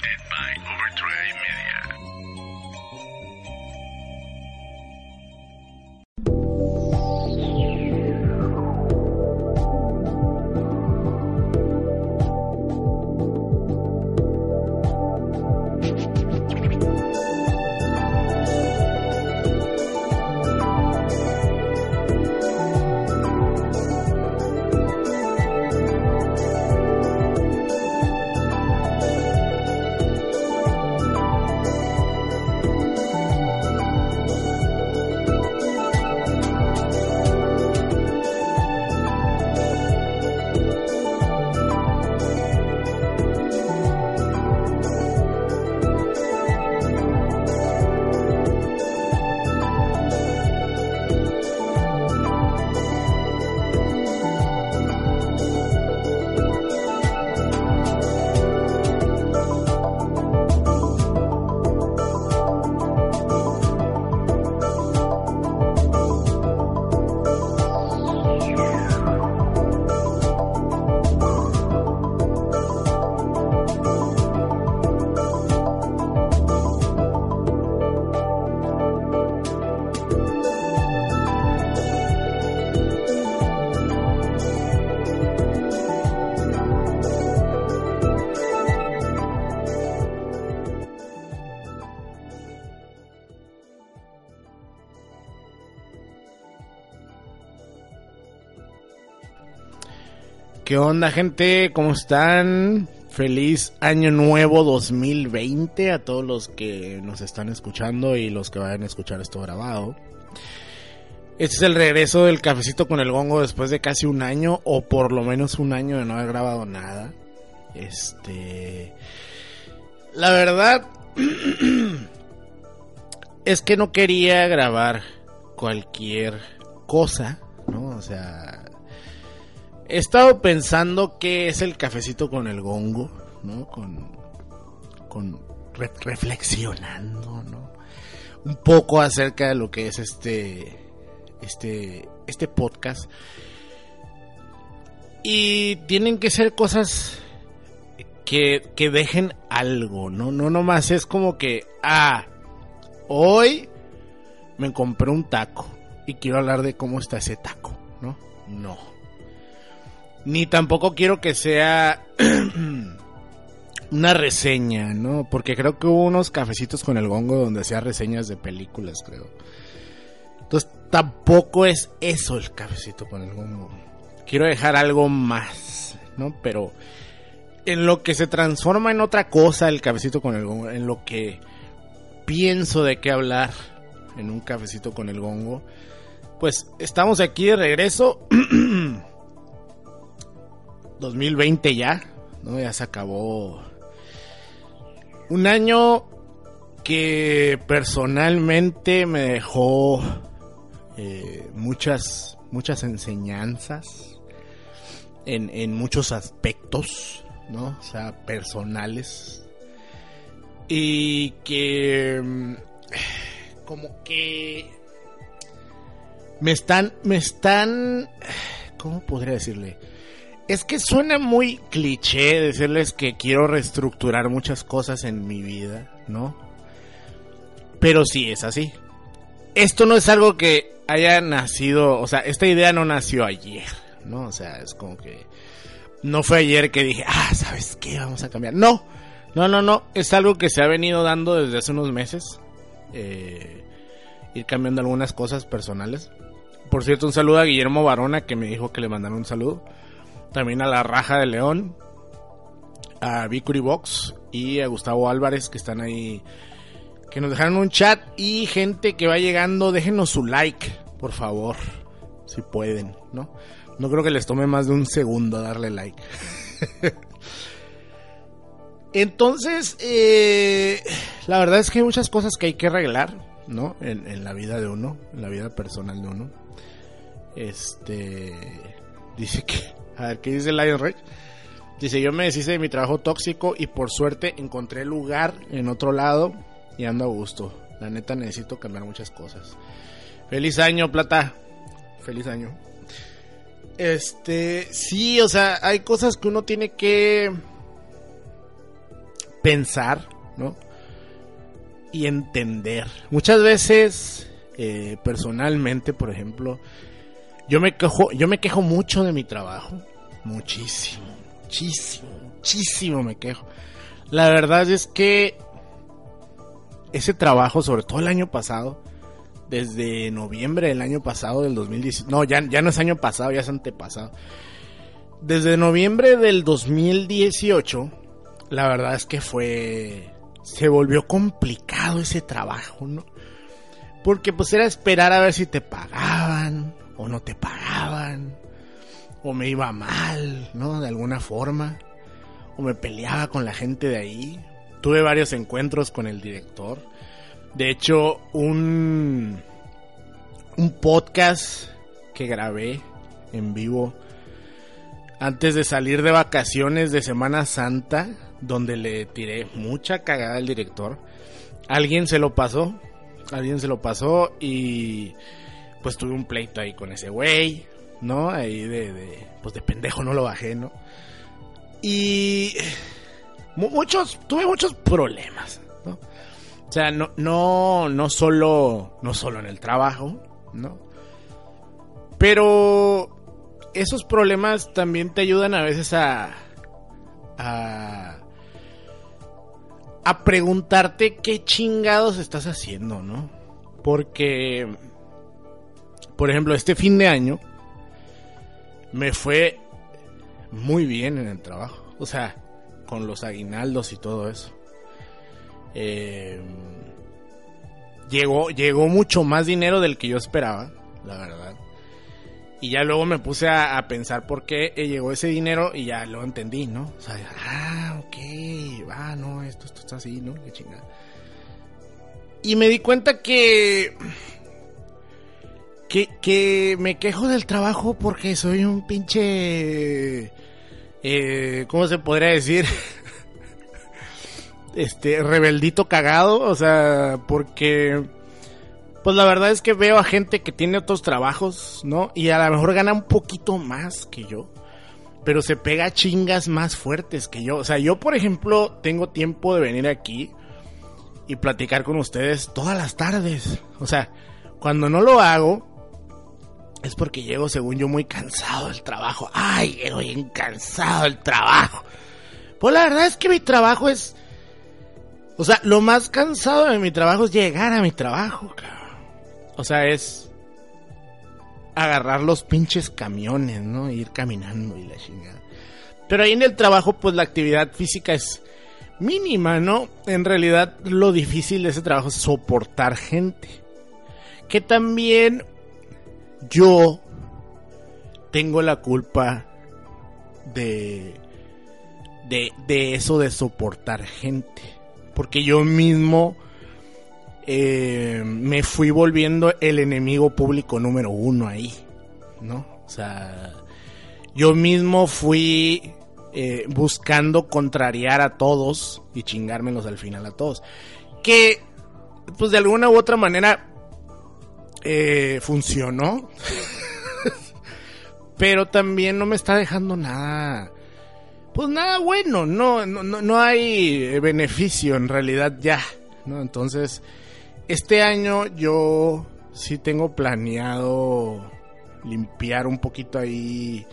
Presented by Overtray Media. ¿Qué onda, gente? ¿Cómo están? Feliz año nuevo 2020 a todos los que nos están escuchando y los que vayan a escuchar esto grabado. Este es el regreso del cafecito con el gongo después de casi un año o por lo menos un año de no haber grabado nada. Este... La verdad es que no quería grabar cualquier cosa, ¿no? O sea, He estado pensando qué es el cafecito con el gongo, ¿no? Con, con re- reflexionando, ¿no? Un poco acerca de lo que es este, este, este podcast. Y tienen que ser cosas que, que dejen algo, ¿no? No nomás es como que, ah, hoy me compré un taco y quiero hablar de cómo está ese taco, ¿no? No. Ni tampoco quiero que sea una reseña, ¿no? Porque creo que hubo unos cafecitos con el gongo donde hacía reseñas de películas, creo. Entonces tampoco es eso el cafecito con el gongo. Quiero dejar algo más, ¿no? Pero en lo que se transforma en otra cosa el cafecito con el gongo, en lo que pienso de qué hablar en un cafecito con el gongo, pues estamos aquí de regreso. 2020 ya, ¿no? Ya se acabó un año que personalmente me dejó eh, muchas, muchas enseñanzas en, en muchos aspectos, ¿no? O sea, personales. Y que mm, como que me están, me están, ¿cómo podría decirle? Es que suena muy cliché decirles que quiero reestructurar muchas cosas en mi vida, ¿no? Pero sí es así. Esto no es algo que haya nacido, o sea, esta idea no nació ayer, ¿no? O sea, es como que no fue ayer que dije, ah, ¿sabes qué? Vamos a cambiar. No, no, no, no. Es algo que se ha venido dando desde hace unos meses. Eh, ir cambiando algunas cosas personales. Por cierto, un saludo a Guillermo Barona que me dijo que le mandaron un saludo. También a la Raja de León, a Victory Box y a Gustavo Álvarez que están ahí, que nos dejaron un chat y gente que va llegando, déjenos su like, por favor, si pueden, ¿no? No creo que les tome más de un segundo darle like. Entonces, eh, la verdad es que hay muchas cosas que hay que arreglar, ¿no? En, en la vida de uno, en la vida personal de uno. Este, dice que, a ver, ¿qué dice Lion Rage? Dice, yo me deshice de mi trabajo tóxico y por suerte encontré lugar en otro lado y ando a gusto. La neta necesito cambiar muchas cosas. Feliz año, plata. Feliz año. Este, sí, o sea, hay cosas que uno tiene que pensar, ¿no? Y entender. Muchas veces, eh, personalmente, por ejemplo, yo me quejo, yo me quejo mucho de mi trabajo. Muchísimo, muchísimo, muchísimo me quejo. La verdad es que ese trabajo, sobre todo el año pasado, desde noviembre del año pasado, del 2018, no, ya, ya no es año pasado, ya es antepasado. Desde noviembre del 2018, la verdad es que fue, se volvió complicado ese trabajo, ¿no? Porque pues era esperar a ver si te pagaban o no te pagaban, o me iba mal, ¿no? De alguna forma, o me peleaba con la gente de ahí. Tuve varios encuentros con el director de hecho, un, un podcast que grabé en vivo antes de salir de vacaciones de Semana Santa, donde le tiré mucha cagada al director. Alguien se lo pasó, alguien se lo pasó y pues tuve un pleito ahí con ese güey, ¿no? Ahí de, pues de pendejo no lo bajé, ¿no? Y muchos, tuve muchos problemas, ¿no? O sea, no, no, no solo, no solo en el trabajo, ¿no? Pero esos problemas también te ayudan a veces a, a, a preguntarte qué chingados estás haciendo, ¿no? Porque, por ejemplo, este fin de año me fue muy bien en el trabajo. O sea, con los aguinaldos y todo eso. Eh, llegó, llegó mucho más dinero del que yo esperaba, la verdad. Y ya luego me puse a, pensar por qué llegó ese dinero y ya lo entendí, ¿no? O sea, ah, ok, va, no, esto, esto está así, ¿no? Qué chingada. Y me di cuenta que, que, que me quejo del trabajo porque soy un pinche, eh, ¿cómo se podría decir? este rebeldito cagado, o sea, porque pues la verdad es que veo a gente que tiene otros trabajos, ¿no? Y a lo mejor gana un poquito más que yo, pero se pega chingas más fuertes que yo. O sea, yo por ejemplo tengo tiempo de venir aquí y platicar con ustedes todas las tardes. O sea, cuando no lo hago es porque llego según yo muy cansado del trabajo. Ay, llego bien cansado del trabajo. Pues la verdad es que mi trabajo es o sea, lo más cansado de mi trabajo es llegar a mi trabajo, O sea, es agarrar los pinches camiones, ¿no? Ir caminando y la chingada. Pero ahí en el trabajo, pues la actividad física es mínima, ¿no? En realidad, lo difícil de ese trabajo es soportar gente. Que también yo tengo la culpa de, de, de eso de soportar gente porque yo mismo eh, me fui volviendo el enemigo público número uno ahí, ¿no? O sea, yo mismo fui eh, buscando contrariar a todos y chingármelos al final a todos. Que, pues de alguna u otra manera, eh, funcionó. Pero también no me está dejando nada pues nada bueno, no, no, no hay beneficio en realidad ya, ¿no? Entonces, este año yo sí tengo planeado limpiar un poquito ahí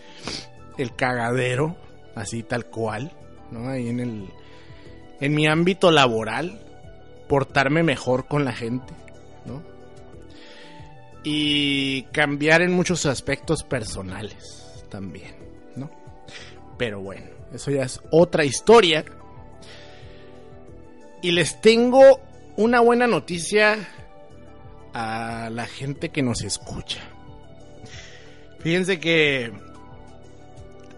el cagadero, así tal cual, ¿no? Ahí en el, en mi ámbito laboral, portarme mejor con la gente. Y cambiar en muchos aspectos personales también, ¿no? Pero bueno. Eso ya es otra historia. Y les tengo una buena noticia a la gente que nos escucha. Fíjense que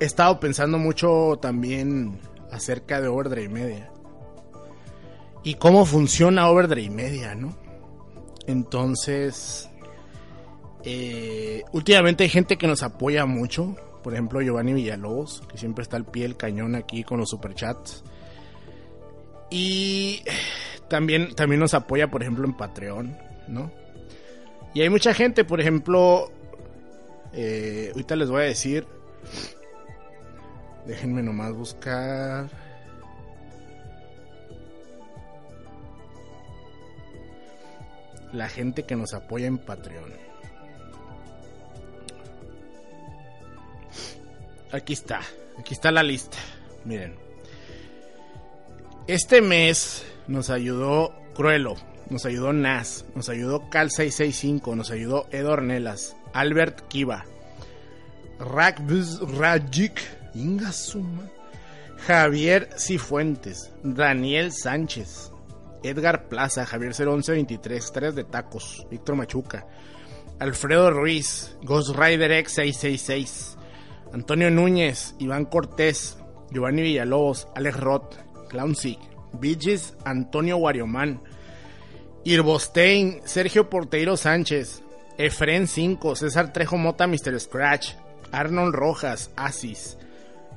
he estado pensando mucho también acerca de Overdrive Media. Y cómo funciona Overdrive Media, ¿no? Entonces, eh, últimamente hay gente que nos apoya mucho. Por ejemplo, Giovanni Villalobos, que siempre está al pie del cañón aquí con los superchats. Y también, también nos apoya, por ejemplo, en Patreon, ¿no? Y hay mucha gente, por ejemplo, eh, ahorita les voy a decir. Déjenme nomás buscar. La gente que nos apoya en Patreon. Aquí está, aquí está la lista. Miren. Este mes nos ayudó Cruelo, nos ayudó Nas, nos ayudó Cal665, nos ayudó Ed Ornelas, Albert Kiva, Rakbus Rajik, Ingasuma, Javier Cifuentes, Daniel Sánchez, Edgar Plaza, Javier 01123, 3 de Tacos, Víctor Machuca, Alfredo Ruiz, Ghost Rider X666, Antonio Núñez, Iván Cortés, Giovanni Villalobos, Alex Roth, Clownsick, Vigis, Antonio Guariomán, Irbostein, Sergio Porteiro Sánchez, Efren 5, César Trejo Mota, Mr. Scratch, Arnold Rojas, Asis,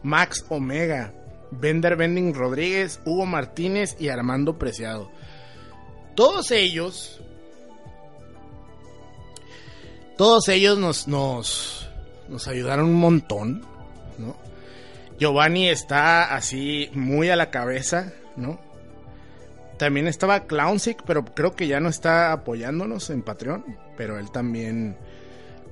Max Omega, Bender Bending Rodríguez, Hugo Martínez y Armando Preciado. Todos ellos, todos ellos nos, nos, nos ayudaron un montón, ¿no? Giovanni está así muy a la cabeza, ¿no? También estaba Clownsick, pero creo que ya no está apoyándonos en Patreon. Pero él también,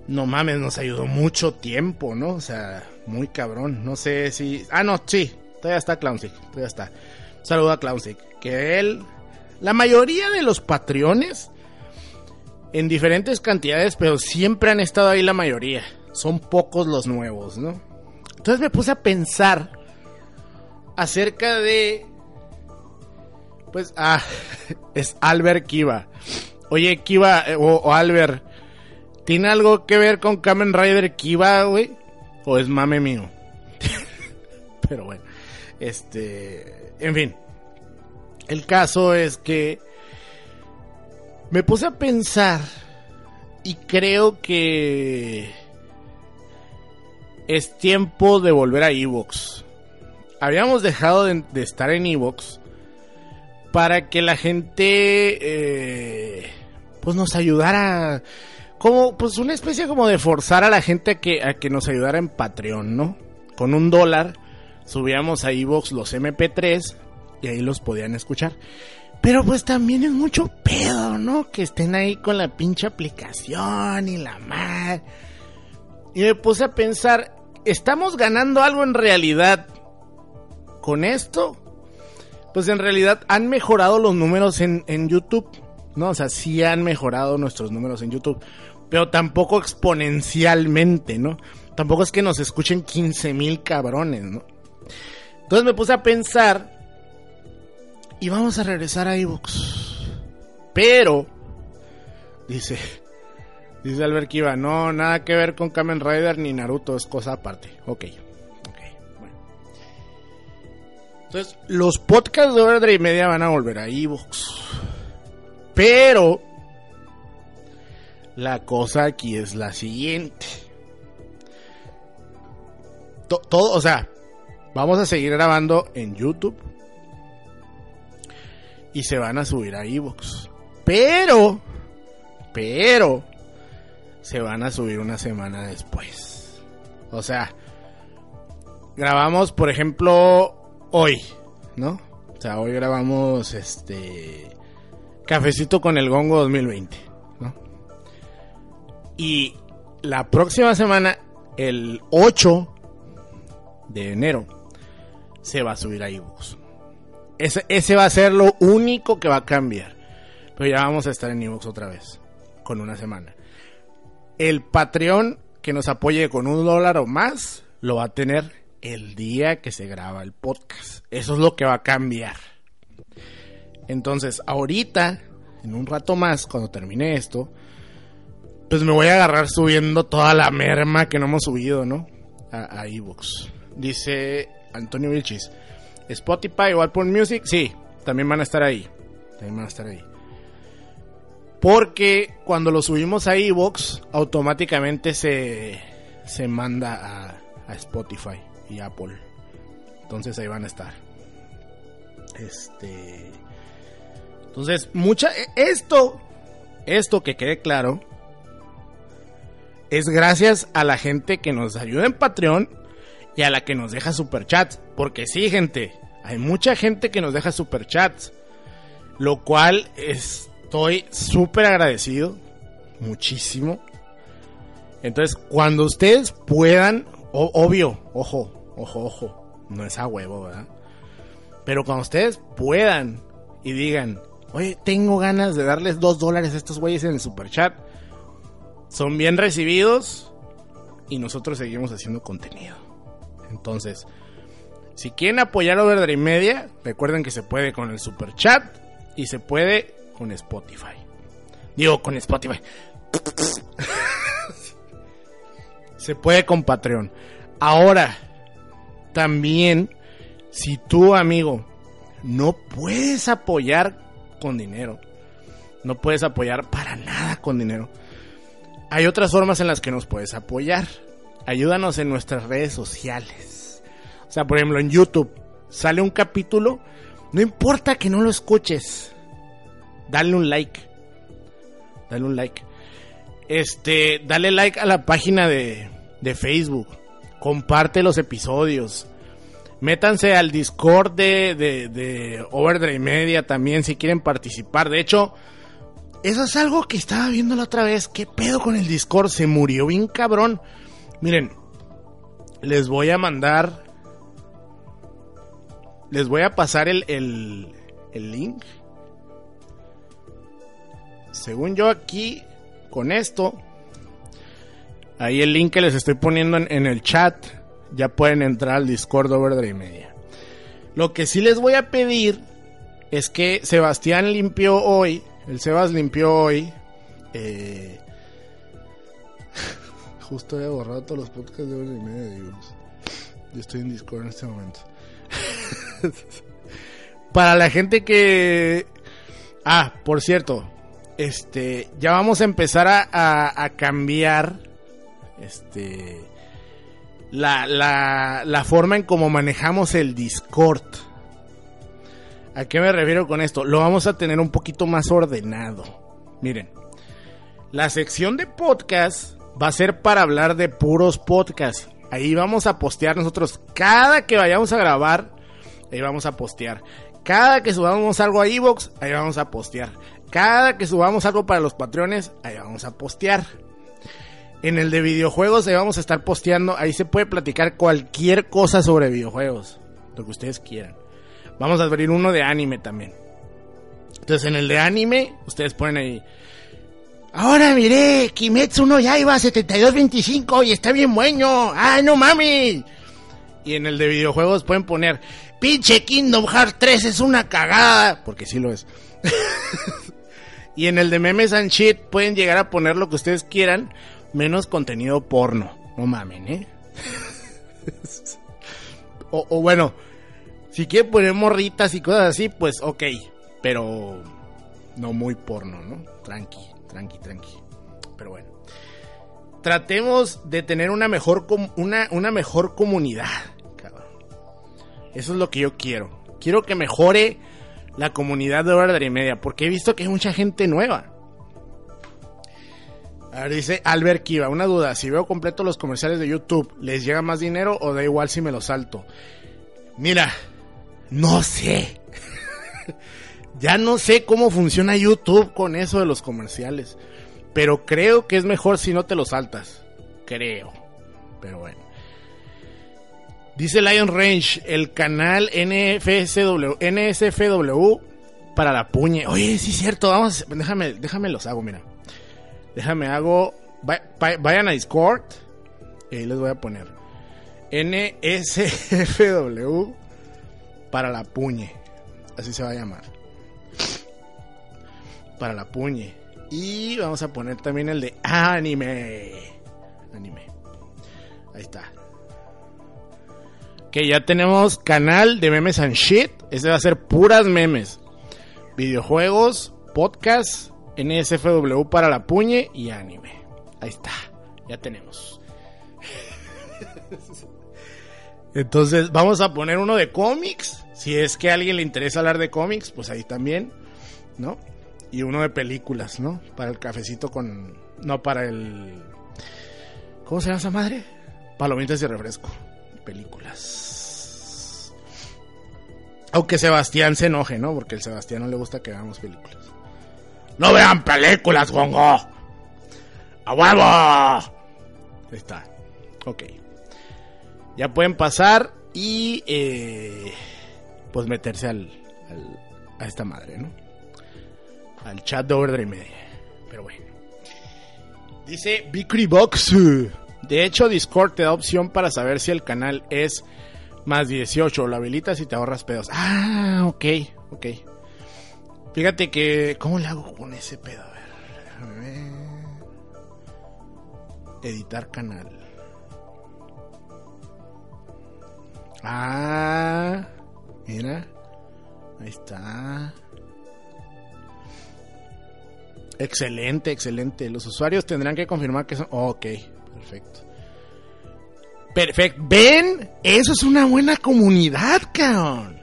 no mames, nos ayudó mucho tiempo, ¿no? O sea, muy cabrón. No sé si... Ah, no, sí, todavía está Clownsick, todavía está. Saludo a Clownsick. Que él, la mayoría de los Patreones, en diferentes cantidades, pero siempre han estado ahí la mayoría. Son pocos los nuevos, ¿no? Entonces me puse a pensar acerca de pues, ah, es Albert Kiva. Oye, Kiva eh, o, Albert, ¿tiene algo que ver con Kamen Rider Kiva, güey? ¿O es mame mío? Pero bueno, este, en fin. El caso es que me puse a pensar y creo que es tiempo de volver a Evox. Habíamos dejado de, estar en Evox para que la gente eh, pues nos ayudara como pues una especie como de forzar a la gente que, a que nos ayudara en Patreon, ¿no? Con un dólar subíamos a Evox los MP3 y ahí los podían escuchar. Pero pues también es mucho pedo, ¿no? Que estén ahí con la pinche aplicación y la madre. Y me puse a pensar, ¿estamos ganando algo en realidad con esto? pues en realidad han mejorado los números en, YouTube, ¿no? O sea, sí han mejorado nuestros números en YouTube, pero tampoco exponencialmente, ¿no? Tampoco es que nos escuchen 15 mil cabrones, ¿no? Entonces me puse a pensar y vamos a regresar a iVoox. Pero, dice, dice Albert Kiva, no, nada que ver con Kamen Rider ni Naruto, es cosa aparte. Ok. Entonces, los podcasts de hora y media van a volver a Evox. Pero la cosa aquí es la siguiente. todo, o sea, vamos a seguir grabando en YouTube. Y se van a subir a Evox. Pero, pero, se van a subir una semana después. O sea, grabamos, por ejemplo, hoy, ¿no? O sea, hoy grabamos este Cafecito con el Gongo 2020, ¿no? Y la próxima semana, el 8 de enero, se va a subir a iVoox. Ese, ese va a ser lo único que va a cambiar. Pero ya vamos a estar en iVoox otra vez, con una semana. El Patreon que nos apoye con un dólar o más, lo va a tener el día que se graba el podcast. Eso es lo que va a cambiar. Entonces, ahorita, en un rato más, cuando termine esto, pues me voy a agarrar subiendo toda la merma que no hemos subido, ¿no? A, a ebooks. Dice Antonio Vilchis. Spotify o Apple Music, sí, también van a estar ahí. También van a estar ahí. Porque cuando lo subimos a ebooks, automáticamente se, se manda a Spotify y Apple. Entonces ahí van a estar. Este. Entonces, mucha. E, esto. Esto que quede claro. Es gracias a la gente que nos ayuda en Patreon. Y a la que nos deja superchats. Porque sí, gente. Hay mucha gente que nos deja superchats. Lo cual es. Estoy súper agradecido. Muchísimo. Entonces, cuando ustedes puedan, obvio, ojo, ojo, ojo, no es a huevo, ¿verdad? Pero cuando ustedes puedan y digan, oye, tengo ganas de darles dos dólares a estos güeyes en el super chat, son bien recibidos y nosotros seguimos haciendo contenido. Entonces, si quieren apoyar Overdrive Media, recuerden que se puede con el super chat y se puede con Spotify. Digo, con Spotify. se puede con Patreon. Ahora, también, si tú, amigo, no puedes apoyar con dinero, no puedes apoyar para nada con dinero, hay otras formas en las que nos puedes apoyar. Ayúdanos en nuestras redes sociales. O sea, por ejemplo, en YouTube sale un capítulo, no importa que no lo escuches, dale un like. Dale un like. Este, dale like a la página de, de Facebook. Comparte los episodios. Métanse al Discord de, de, de Overdrive Media también si quieren participar. De hecho, eso es algo que estaba viendo la otra vez. ¿Qué pedo con el Discord? Se murió bien cabrón. Miren, les voy a mandar. Les voy a pasar el, el, el link. Según yo aquí, con esto, ahí el link que les estoy poniendo en, el chat, ya pueden entrar al Discord Overdrive Media. Lo que sí les voy a pedir es que Sebastián limpió hoy el Sebas limpió hoy. Eh, justo he borrado todos los podcasts de hora y media, digamos. Yo estoy en Discord en este momento. Para la gente que. Ah, por cierto. Este. Ya vamos a empezar a, a, cambiar. Este. La, la, la forma en cómo manejamos el Discord. ¿A qué me refiero con esto? Lo vamos a tener un poquito más ordenado. Miren, la sección de podcast va a ser para hablar de puros podcasts. Ahí vamos a postear nosotros cada que vayamos a grabar. Ahí vamos a postear. Cada que subamos algo a Evox, ahí vamos a postear. Cada que subamos algo para los patrones, ahí vamos a postear. En el de videojuegos, ahí vamos a estar posteando. Ahí se puede platicar cualquier cosa sobre videojuegos. Lo que ustedes quieran. Vamos a abrir uno de anime también. Entonces en el de anime, ustedes ponen ahí. Ahora miré, Kimetsu no ya iba a 72.25 y está bien bueno. ¡Ay, no mami! Y en el de videojuegos pueden poner, pinche Kingdom Hearts 3 es una cagada. Porque sí lo es. y en el de memes and shit pueden llegar a poner lo que ustedes quieran, menos contenido porno. No mamen, ¿eh? o, bueno, si quieren poner morritas y cosas así, pues ok. Pero no muy porno, ¿no? Tranqui, tranqui, tranqui. Pero bueno. Tratemos de tener una mejor, una, una mejor comunidad. Eso es lo que yo quiero. Quiero que mejore la comunidad de hora y media. Porque he visto que hay mucha gente nueva. A ver, dice Albert Kiva, una duda, si veo completo los comerciales de YouTube, ¿les llega más dinero o da igual si me los salto? Mira, no sé. ya no sé cómo funciona YouTube con eso de los comerciales. Pero creo que es mejor si no te lo saltas. Creo. Pero bueno. Dice Lion Range, el canal NFSW, NSFW para la puñe. Oye, sí es cierto, vamos, déjame, déjame los hago, mira. Déjame hago, vayan a Discord y ahí les voy a poner. NSFW para la puñe. Así se va a llamar. Para la puñe. Y vamos a poner también el de anime. Anime. Ahí está. Que ya tenemos canal de memes and shit. Este va a ser puras memes. Videojuegos, podcast, NSFW para la puñe y anime. Ahí está. Ya tenemos. Entonces, vamos a poner uno de cómics. Si es que a alguien le interesa hablar de cómics, pues ahí también, ¿no? Y uno de películas, ¿no? Para el cafecito con. No, para el. ¿Cómo se llama esa madre? Palomitas y refresco. Películas. Aunque Sebastián se enoje, ¿no? Porque el Sebastián no le gusta que hagamos películas. No vean películas, gongo. ¡A huevo! Ahí está. Ok. Ya pueden pasar y eh, pues meterse al, al- a esta madre, ¿no? Al chat de Overdrive Media. Pero bueno. Dice Victory Box. De hecho, Discord te da opción para saber si el canal es más 18. Lo habilitas y te ahorras pedos. Ah, ok, ok. Fíjate que. ¿Cómo le hago con ese pedo? A ver. ver. Editar canal. Ah, mira. Ahí está. Excelente, excelente. Los usuarios tendrán que confirmar que son. Ok, perfecto. Perfecto. ¿Ven? Eso es una buena comunidad, cabrón.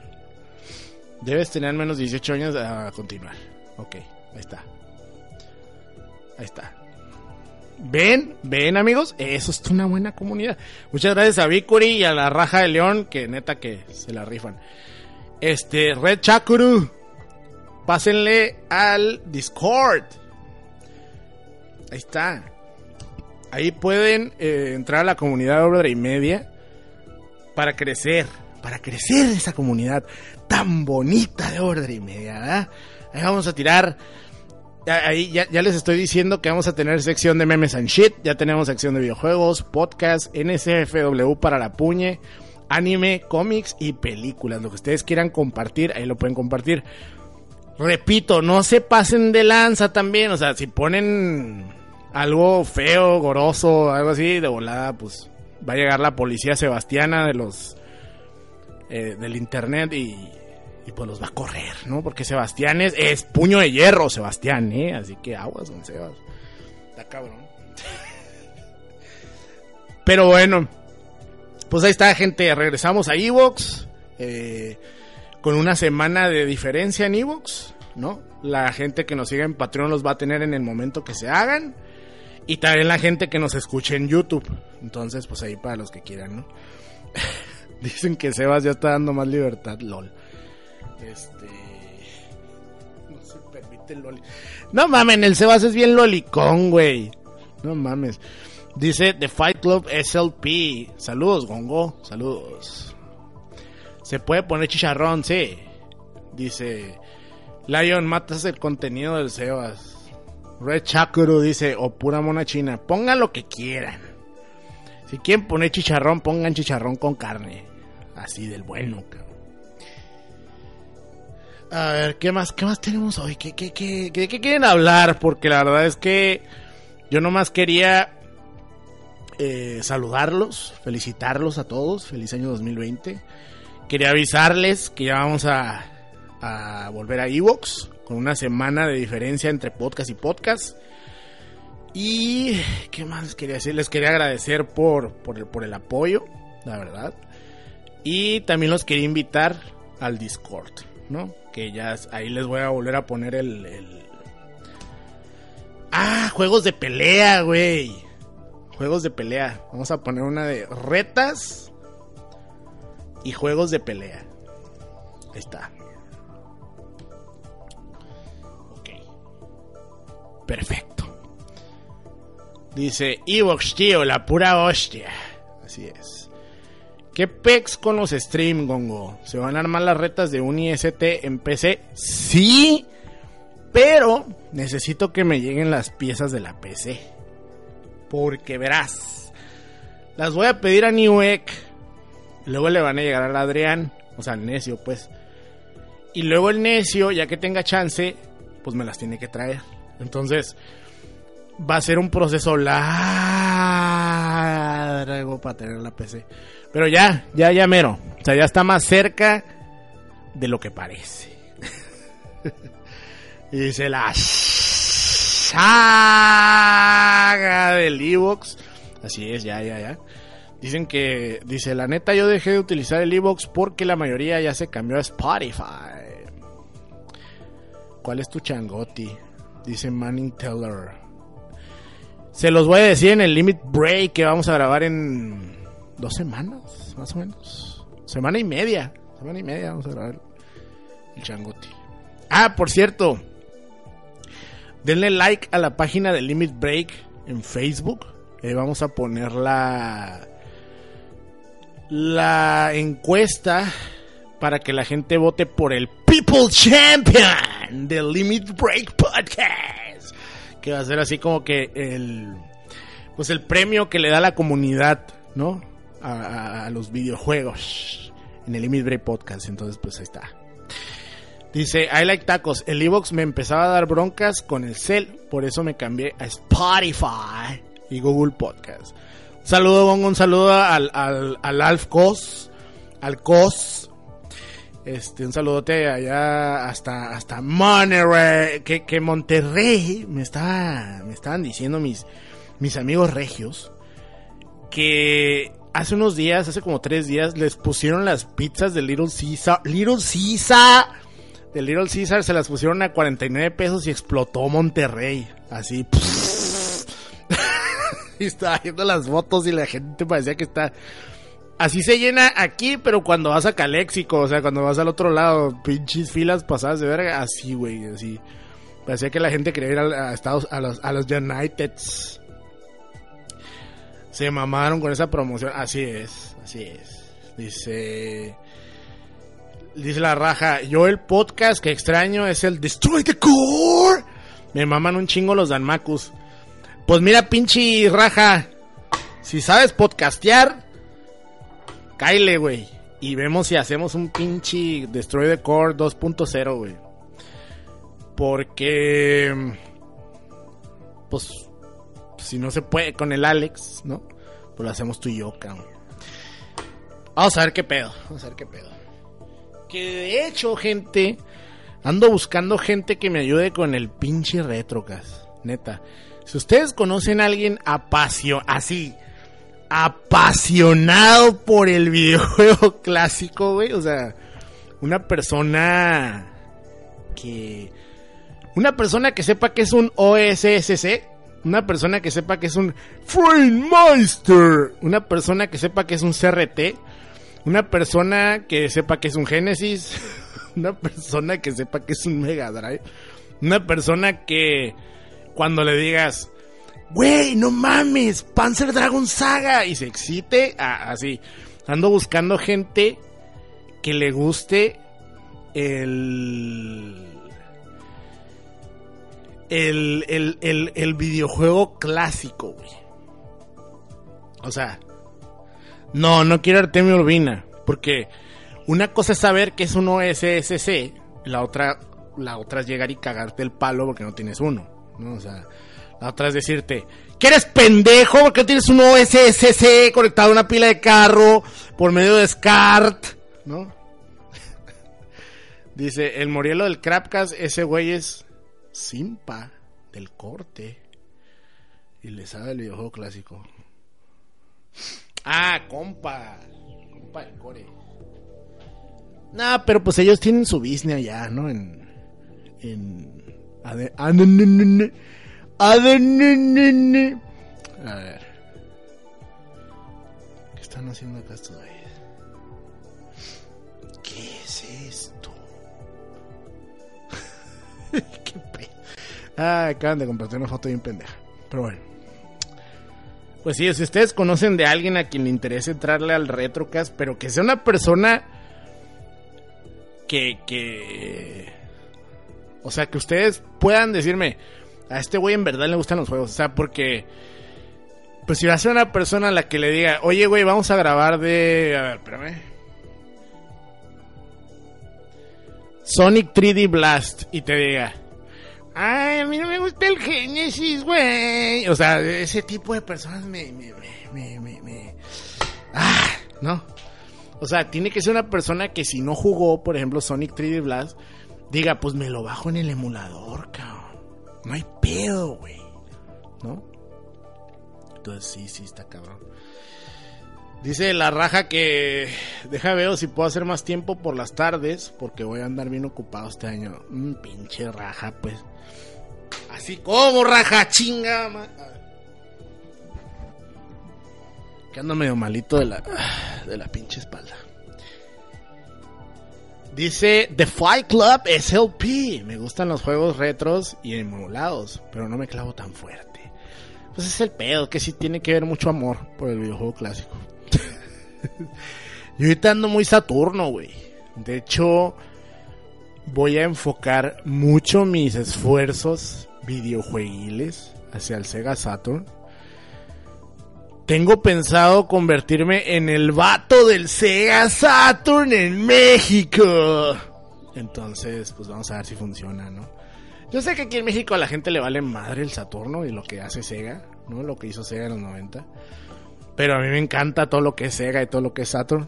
Debes tener menos de 18 años a continuar. Ok, ahí está. Ahí está. ¿Ven? ¿Ven, amigos? Eso es una buena comunidad. Muchas gracias a Vicuri y a la Raja de León, que neta que se la rifan. Este, Red Chakuru. Pásenle al Discord. Ahí está. Ahí pueden eh, entrar a la comunidad de Obra y Media para crecer, para crecer esa comunidad tan bonita de Obra y Media, ¿verdad? Ahí vamos a tirar. Ahí ya, ya les estoy diciendo que vamos a tener sección de memes and shit. Ya tenemos sección de videojuegos, podcast, NSFW para la puñe, anime, cómics y películas. Lo que ustedes quieran compartir, ahí lo pueden compartir. Repito, no se pasen de lanza también. O sea, si ponen algo feo, goroso, algo así, de volada, pues va a llegar la policía sebastiana de los eh, del internet y, pues los va a correr, ¿no? Porque Sebastián es, puño de hierro, Sebastián, ¿eh? Así que aguas, don Sebas. Está cabrón. Pero bueno, pues ahí está, gente. Regresamos a Evox. Eh, con una semana de diferencia en Evox, ¿no? La gente que nos sigue en Patreon los va a tener en el momento que se hagan. Y también la gente que nos escuche en YouTube. Entonces, pues ahí para los que quieran, ¿no? Dicen que Sebas ya está dando más libertad, lol. Este. No se permite el loli. No mamen, el Sebas es bien lolicón, güey. No mames. Dice The Fight Club SLP. Saludos, Gongo. Saludos. Se puede poner chicharrón, sí. Dice Lion, matas el contenido del Sebas. Red Chakuru dice, o pura mona china. Pongan lo que quieran. Si quieren poner chicharrón, pongan chicharrón con carne. Así del bueno, cabrón. A ver, ¿qué más, qué más tenemos hoy? ¿Qué, qué, qué, de qué quieren hablar? Porque la verdad es que yo nomás quería eh, saludarlos, felicitarlos a todos. Feliz año 2020. Quería avisarles que ya vamos a, a volver a Evox con una semana de diferencia entre podcast y podcast. Y qué más quería decir, les quería agradecer por, por, el, por el apoyo, la verdad. Y también los quería invitar al Discord, ¿no? Que ya ahí les voy a volver a poner el, el... Ah, juegos de pelea, güey. Juegos de pelea. Vamos a poner una de retas y juegos de pelea. Ahí está. Perfecto. Dice Evox, tío, la pura hostia. Así es. ¿Qué pex con los stream, Gongo? ¿Se van a armar las retas de un IST en PC? Sí, pero necesito que me lleguen las piezas de la PC. Porque verás, las voy a pedir a Newek. Luego le van a llegar al Adrián, o sea, al necio, pues. Y luego el necio, ya que tenga chance, pues me las tiene que traer. Entonces, va a ser un proceso largo para tener la PC. Pero ya, ya, ya mero. O sea, ya está más cerca de lo que parece. y dice la saga del Evox. Así es, ya, ya, ya. Dicen que, dice, la neta yo dejé de utilizar el Evox porque la mayoría ya se cambió a Spotify. ¿Cuál es tu changoti? Dice Manning Teller. Se los voy a decir en el Limit Break que vamos a grabar en dos semanas, más o menos. Semana y media. Semana y media vamos a grabar el changoti. Ah, por cierto. Denle like a la página de Limit Break en Facebook. Vamos a poner la, la encuesta para que la gente vote por el People Champion del Limit Break Podcast. Que va a ser así como que el, pues el premio que le da la comunidad, ¿no? A, los videojuegos en el Limit Break Podcast. Entonces, pues ahí está. Dice, I like tacos. El Evox me empezaba a dar broncas con el cel, por eso me cambié a Spotify y Google Podcast. Un saludo, un saludo al, al, al Alf Cos, al Cos. Este, un saludote allá hasta, hasta Monterrey, que, que Monterrey me estaba, me estaban diciendo mis, mis amigos regios que hace unos días, hace como tres días, les pusieron las pizzas de Little Caesar, Little Caesar, de Little Caesar se las pusieron a 49 pesos y explotó Monterrey, así. y estaba viendo las fotos y la gente parecía que está... Así se llena aquí, pero cuando vas a Caléxico, o sea, cuando vas al otro lado, pinches filas pasadas de verga, así, güey, así. Parecía que la gente quería ir a, Estados, a los, a los Uniteds. Se mamaron con esa promoción. Así es, así es. Dice. Dice la raja. Yo el podcast que extraño es el Destroy the Core. Me maman un chingo los Danmakus. Pues mira, pinche raja. Si sabes podcastear, cáile, güey. Y vemos si hacemos un pinche Destroy the Core 2.0, güey. Porque. Pues si no se puede con el Alex, ¿no? Pues lo hacemos tú y yo, cabrón. Vamos a ver qué pedo, vamos a ver qué pedo. Que de hecho, gente, ando buscando gente que me ayude con el pinche retrocas, neta. Si ustedes conocen a alguien apasionado, así, apasionado por el videojuego clásico, güey, o sea, una persona que... Una persona que sepa que es un OSSC, una persona que sepa que es un Meister, una persona que sepa que es un CRT, una persona que sepa que es un Genesis, una persona que sepa que es un Mega Drive, una persona que cuando le digas, güey, no mames, Panzer Dragon Saga, y se excite, así. Ando buscando gente que le guste el el, el, el, el videojuego clásico, güey. O sea, no, no quiero Artemio Urbina, porque una cosa es saber que es un OSSC, la otra, la otra es llegar y cagarte el palo porque no tienes uno, ¿no? O sea, la otra decirte, que eres pendejo porque tienes un OSSC conectado a una pila de carro por medio de SCART, ¿no? Dice, el Morielo del Crapcast, ese güey es Simpa del corte. Y le sabe el videojuego clásico. Ah, compa. Compa del core. Nah, pero pues ellos tienen su business allá, ¿no? En. En. A ver. ¿Qué están haciendo acá estos güeyes? ¿Qué es esto? Qué pe... Ah, acaban de compartir una foto bien pendeja. Pero bueno. Pues sí, si ustedes conocen de alguien a quien le interese entrarle al Retrocast, pero que sea una persona que, que... O sea, que ustedes puedan decirme, a este güey en verdad le gustan los juegos. O sea, porque... Pues si va a ser una persona a la que le diga, oye güey, vamos a grabar de... A ver, espérame. Sonic 3D Blast y te diga, ay, a mí no me gusta el Genesis, güey. O sea, ese tipo de personas me, me, me, me, me, Ah, no. O sea, tiene que ser una persona que si no jugó, por ejemplo, Sonic 3D Blast, diga, pues me lo bajo en el emulador, cabrón. No hay pedo, güey. ¿No? Entonces sí, sí, está cabrón. Dice la raja que deja veo si puedo hacer más tiempo por las tardes porque voy a andar bien ocupado este año. Un pinche raja, pues. Así como raja, chinga. Que ando medio malito de la, de la pinche espalda. Dice The Fight Club SLP. Me gustan los juegos retros y emulados, pero no me clavo tan fuerte. Pues es el pedo, que sí tiene que ver mucho amor por el videojuego clásico. Yo ahorita ando muy Saturno, güey. De hecho, voy a enfocar mucho mis esfuerzos videojueguiles hacia el Sega Saturn. Tengo pensado convertirme en el vato del Sega Saturn en México. Entonces, pues vamos a ver si funciona, ¿no? Yo sé que aquí en México a la gente le vale madre el Saturno y lo que hace Sega, ¿no? Lo que hizo Sega en los 90. Pero a mí me encanta todo lo que es Sega y todo lo que es Saturn.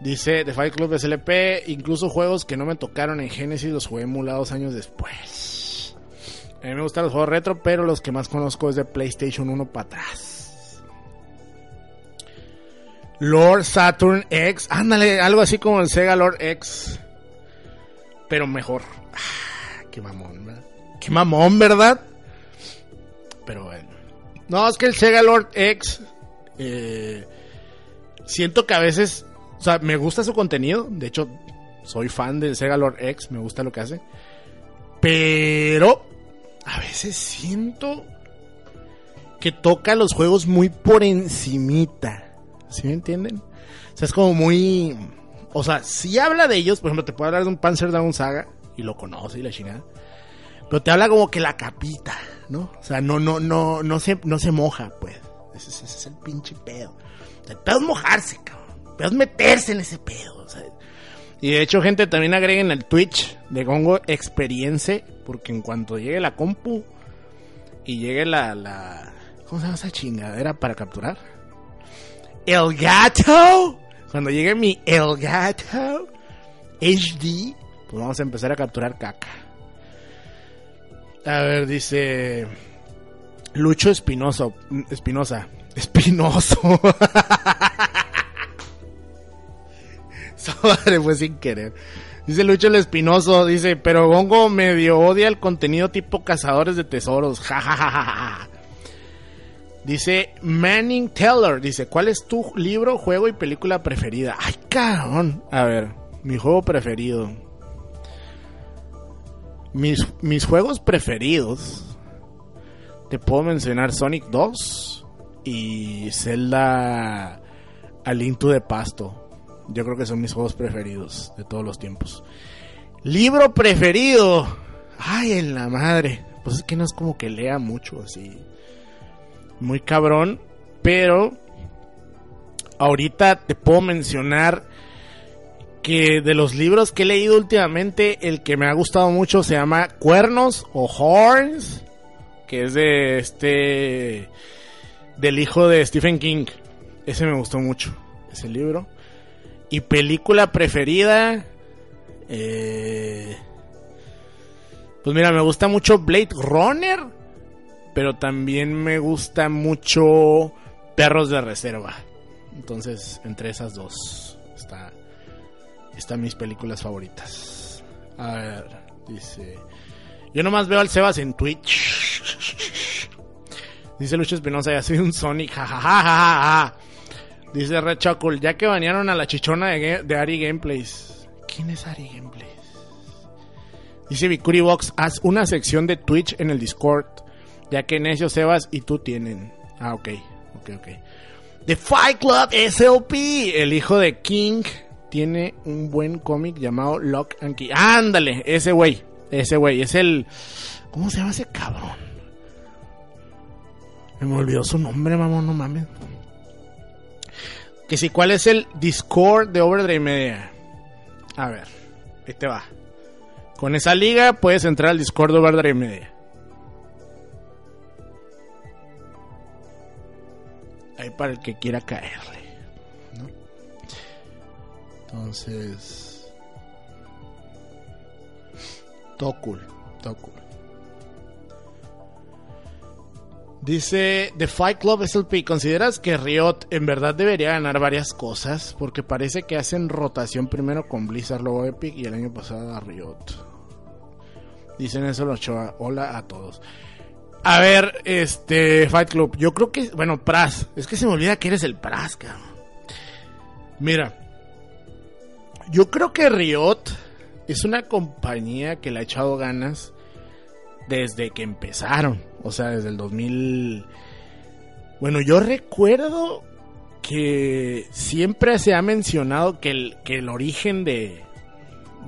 Dice The Fight Club SLP, incluso juegos que no me tocaron en Genesis los jugué emulados años después. A mí me gustan los juegos retro, pero los que más conozco es de PlayStation 1 para atrás. Lord Saturn X, ándale, algo así como el Sega Lord X, pero mejor. Ah, qué mamón, ¿verdad? Qué mamón, ¿verdad? Pero bueno. No, es que el Sega Lord X, eh, siento que a veces o sea, me gusta su contenido. De hecho, soy fan del Sega Lord X. Me gusta lo que hace. Pero a veces siento que toca los juegos muy por encimita. ¿Sí me entienden? O sea, es como muy... O sea, si habla de ellos, por ejemplo, te puede hablar de un Panzer Dragon Saga y lo conoce y la chingada. Pero te habla como que la capita, ¿no? O sea, no, no, no, no se, no se moja, pues. Ese, es el pinche pedo. el pedo es mojarse, cabrón. Pero es meterse en ese pedo. Y de hecho, gente, también agreguen el Twitch de Gongo Experience. Porque en cuanto llegue la compu y llegue la, la. ¿Cómo se llama esa chingadera para capturar? El gato. Cuando llegue mi El gato HD, pues vamos a empezar a capturar caca. A ver, dice. Lucho Espinoso. Espinosa. Espinoso. madre fue sin querer. Dice Lucho el Espinoso, dice, pero Gongo medio odia el contenido tipo cazadores de tesoros. Ja, Dice Manning Taylor, dice, ¿cuál es tu libro, juego y película preferida? Ay, cabrón. A ver, mi juego preferido. Mis, mis juegos preferidos. Te puedo mencionar Sonic 2 y Zelda Alinto de Pasto. Yo creo que son mis juegos preferidos de todos los tiempos. Libro preferido. Ay, en la madre. Pues es que no es como que lea mucho así. Muy cabrón. Pero ahorita te puedo mencionar que de los libros que he leído últimamente, el que me ha gustado mucho se llama Cuernos o Horns. Que es de este... Del hijo de Stephen King. Ese me gustó mucho. Ese libro. Y película preferida. Eh, pues mira, me gusta mucho Blade Runner. Pero también me gusta mucho Perros de Reserva. Entonces, entre esas dos está, están mis películas favoritas. A ver, dice. Yo nomás veo al Sebas en Twitch. Dice Lucho Espinosa, ya soy un Sonic. Jajajaja. Dice Red Chuckle, ya que banearon a la chichona de, Ari Gameplays. ¿Quién es Ari Gameplays? Dice Vicuri Box, haz una sección de Twitch en el Discord, ya que Necio, Sebas y tú tienen. Ah, ok, ok, ok. The Fight Club SLP, el hijo de King, tiene un buen cómic llamado Lock and Key. Ándale, ese güey, ese güey, es el... ¿Cómo se llama ese cabrón? Me olvidó su nombre, mamón, no mames. Que si, ¿cuál es el Discord de Overdrive Media? A ver, ahí te va. Con esa liga puedes entrar al Discord de Overdrive Media. Ahí para el que quiera caerle. Entonces. Todo cool, todo cool. Dice The Fight Club SLP, ¿consideras que Riot en verdad debería ganar varias cosas? Porque parece que hacen rotación primero con Blizzard, luego Epic y el año pasado a Riot. Dicen eso los Choa. Hola a todos. A ver, este Fight Club, yo creo que, bueno, Pras, es que se me olvida que eres el Pras, cabrón. Mira, Yo creo que Riot es una compañía que le ha echado ganas desde que empezaron. O sea, desde el 2000. Bueno, yo recuerdo que siempre se ha mencionado que el, que el origen de.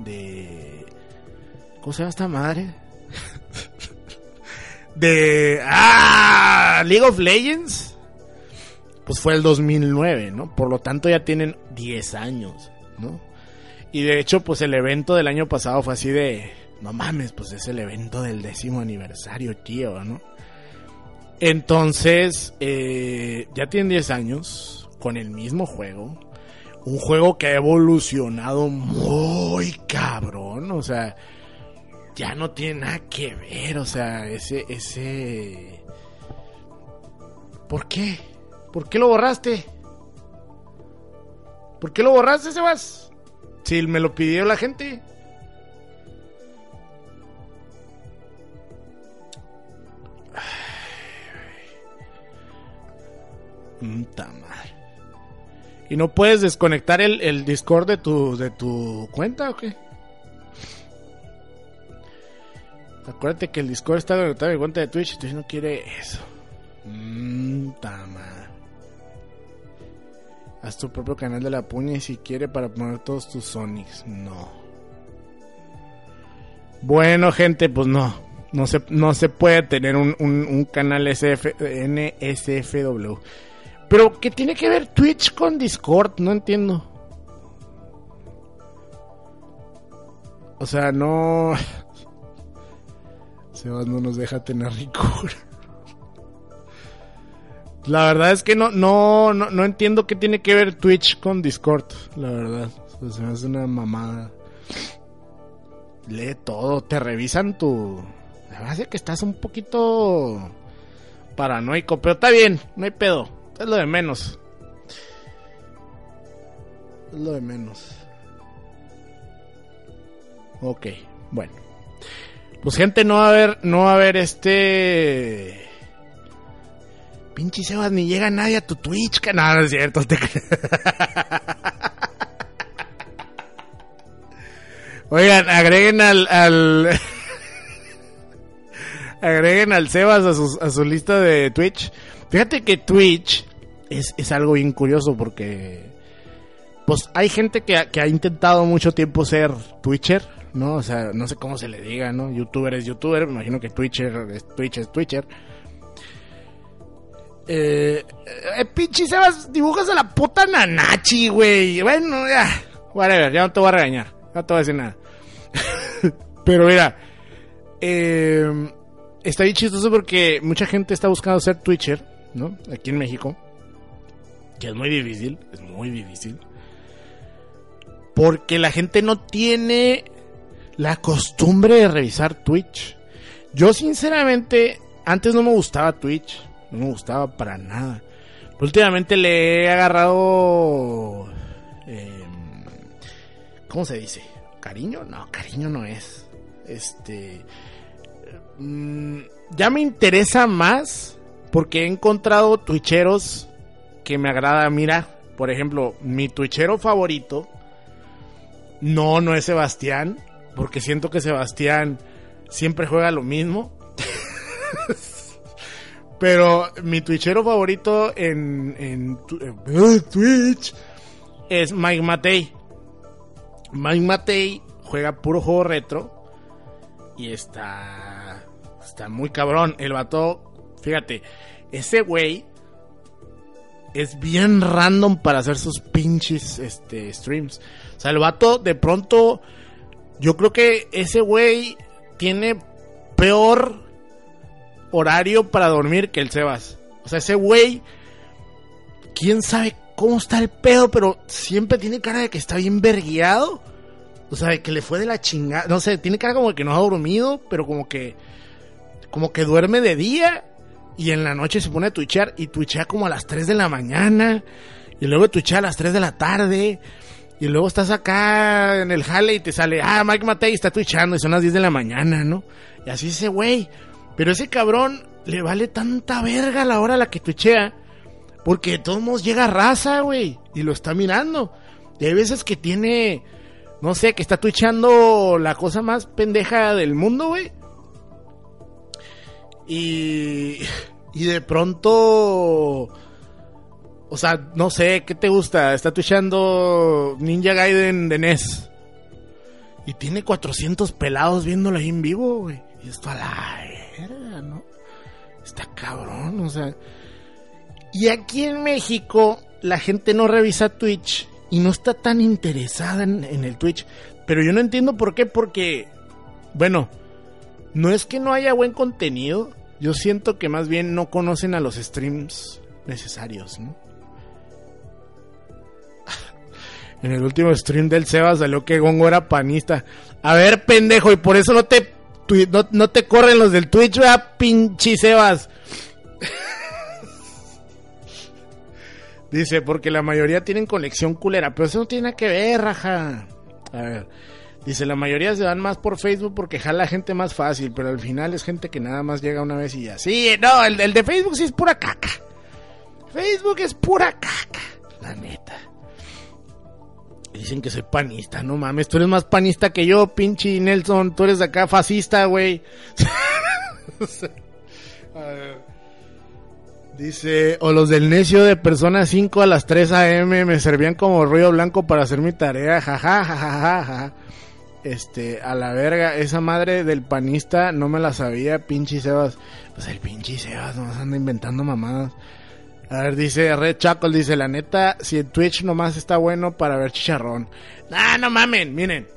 de. ¿Cómo se llama esta madre? de. ¡Ah! League of Legends. Pues fue el 2009, ¿no? Por lo tanto ya tienen 10 años, ¿no? Y de hecho, pues el evento del año pasado fue así de. No mames, pues es el evento del décimo aniversario, tío, ¿no? Entonces, eh, ya tienen 10 años con el mismo juego. Un juego que ha evolucionado muy cabrón. O sea, ya no tiene nada que ver. O sea, ese, ese... ¿Por qué? ¿Por qué lo borraste? ¿Por qué lo borraste, Sebas? Si me lo pidió la gente. madre. ¿Y no puedes desconectar el, el, Discord de tu, de tu cuenta o qué? Acuérdate que el Discord está conectado a mi cuenta de Twitch y Twitch no quiere eso. Mmm, madre. Haz tu propio canal de la puña y si quiere para poner todos tus Sonics. No. Bueno, gente, pues no. No se, no se puede tener un canal SF, NSFW. Pero, ¿qué tiene que ver Twitch con Discord? No entiendo. O sea, no. Sebas no nos deja tener ricura. La verdad es que no, no, no, entiendo qué tiene que ver Twitch con Discord. La verdad. Se me hace una mamada. Lee todo, te revisan tu. Me parece que estás un poquito paranoico, pero está bien, no hay pedo. Es lo de menos. Es lo de menos. Ok, bueno. Pues gente, no va a haber, no va a haber este... Pinche Sebas, ni llega nadie a tu Twitch, que nada, es cierto. Oigan, agreguen al... al... agreguen al Sebas a su, a su lista de Twitch. Fíjate que Twitch es, algo bien curioso porque pues hay gente que, ha intentado mucho tiempo ser Twitcher, ¿no? O sea, no sé cómo se le diga, ¿no? Youtuber es youtuber, me imagino que Twitcher es Twitch es Twitcher. Eh, eh, pinche Sebas, dibujas a la puta Nanachi, güey. Bueno, ya, whatever, ya no te voy a regañar, no te voy a decir nada. Pero mira, eh, está bien chistoso porque mucha gente está buscando ser Twitcher, ¿no? Aquí en México que es muy difícil, es muy difícil. Porque la gente no tiene la costumbre de revisar Twitch. Yo sinceramente, antes no me gustaba Twitch, no me gustaba para nada. últimamente le he agarrado... Eh, ¿Cómo se dice? ¿Cariño? No, cariño no es. Este... Mm, ya me interesa más porque he encontrado twitcheros que me agrada mira Por ejemplo, mi twitchero favorito. No, no es Sebastián. Porque siento que Sebastián siempre juega lo mismo. Pero mi twitchero favorito en, en, Twitch es Mike Matei. Mike Matei juega puro juego retro. Y está. Está muy cabrón. El vato. Fíjate. Ese güey es bien random para hacer sus pinches este, streams. O sea, el vato de pronto, yo creo que ese güey tiene peor horario para dormir que el Sebas. O sea, ese güey, quién sabe cómo está el pedo, pero siempre tiene cara de que está bien vergueado. O sea, que le fue de la chingada. No sé, tiene cara como de que no ha dormido, pero como que. Como que duerme de día y en la noche se pone a twitchear y twitchea como a las 3 de la mañana. Y luego twitchea a las 3 de la tarde. Y luego estás acá en el jale y te sale, ah, Mike Matei está twitchando y son las 10 de la mañana, ¿no? Y así ese güey. Pero ese cabrón le vale tanta verga la hora a la que twitchea. Porque de todos modos llega raza, güey. Y lo está mirando. Y hay veces que tiene no sé, que está twitchando la cosa más pendeja del mundo, güey. Y, y de pronto, o sea, no sé, ¿qué te gusta? Está twitchando Ninja Gaiden de NES. Y tiene 400 pelados viéndolo ahí en vivo, güey. Y esto a la verga, ¿no? Está cabrón, o sea. Y aquí en México, la gente no revisa Twitch y no está tan interesada en el Twitch. Pero yo no entiendo por qué, porque, bueno, no es que no haya buen contenido. Yo siento que más bien no conocen a los streams necesarios, ¿no? En el último stream del Seba salió que Gongo era panista. A ver, pendejo, y por eso no te no, no te corren los del Twitch, ¿verdad, pinche Sebas? Dice, porque la mayoría tienen conexión culera, pero eso no tiene que ver, raja. A ver. Dice, la mayoría se van más por Facebook porque jala gente más fácil, pero al final es gente que nada más llega una vez y ya. Sí, no, el, el de Facebook sí es pura caca. Facebook es pura caca, la neta. Dicen que soy panista, no mames, tú eres más panista que yo, pinche Nelson, tú eres de acá fascista, güey. Dice, o los del necio de Persona 5 a las 3 a.m. me servían como ruido blanco para hacer mi tarea, jaja, jaja, jaja. Este, a la verga, esa madre del panista no me la sabía, pinche Sebas. Pues el pinche Sebas nos anda inventando mamadas. A ver, dice Red Chacal, dice, la neta, si el Twitch nomás está bueno para ver chicharrón. Ah, no mamen, miren.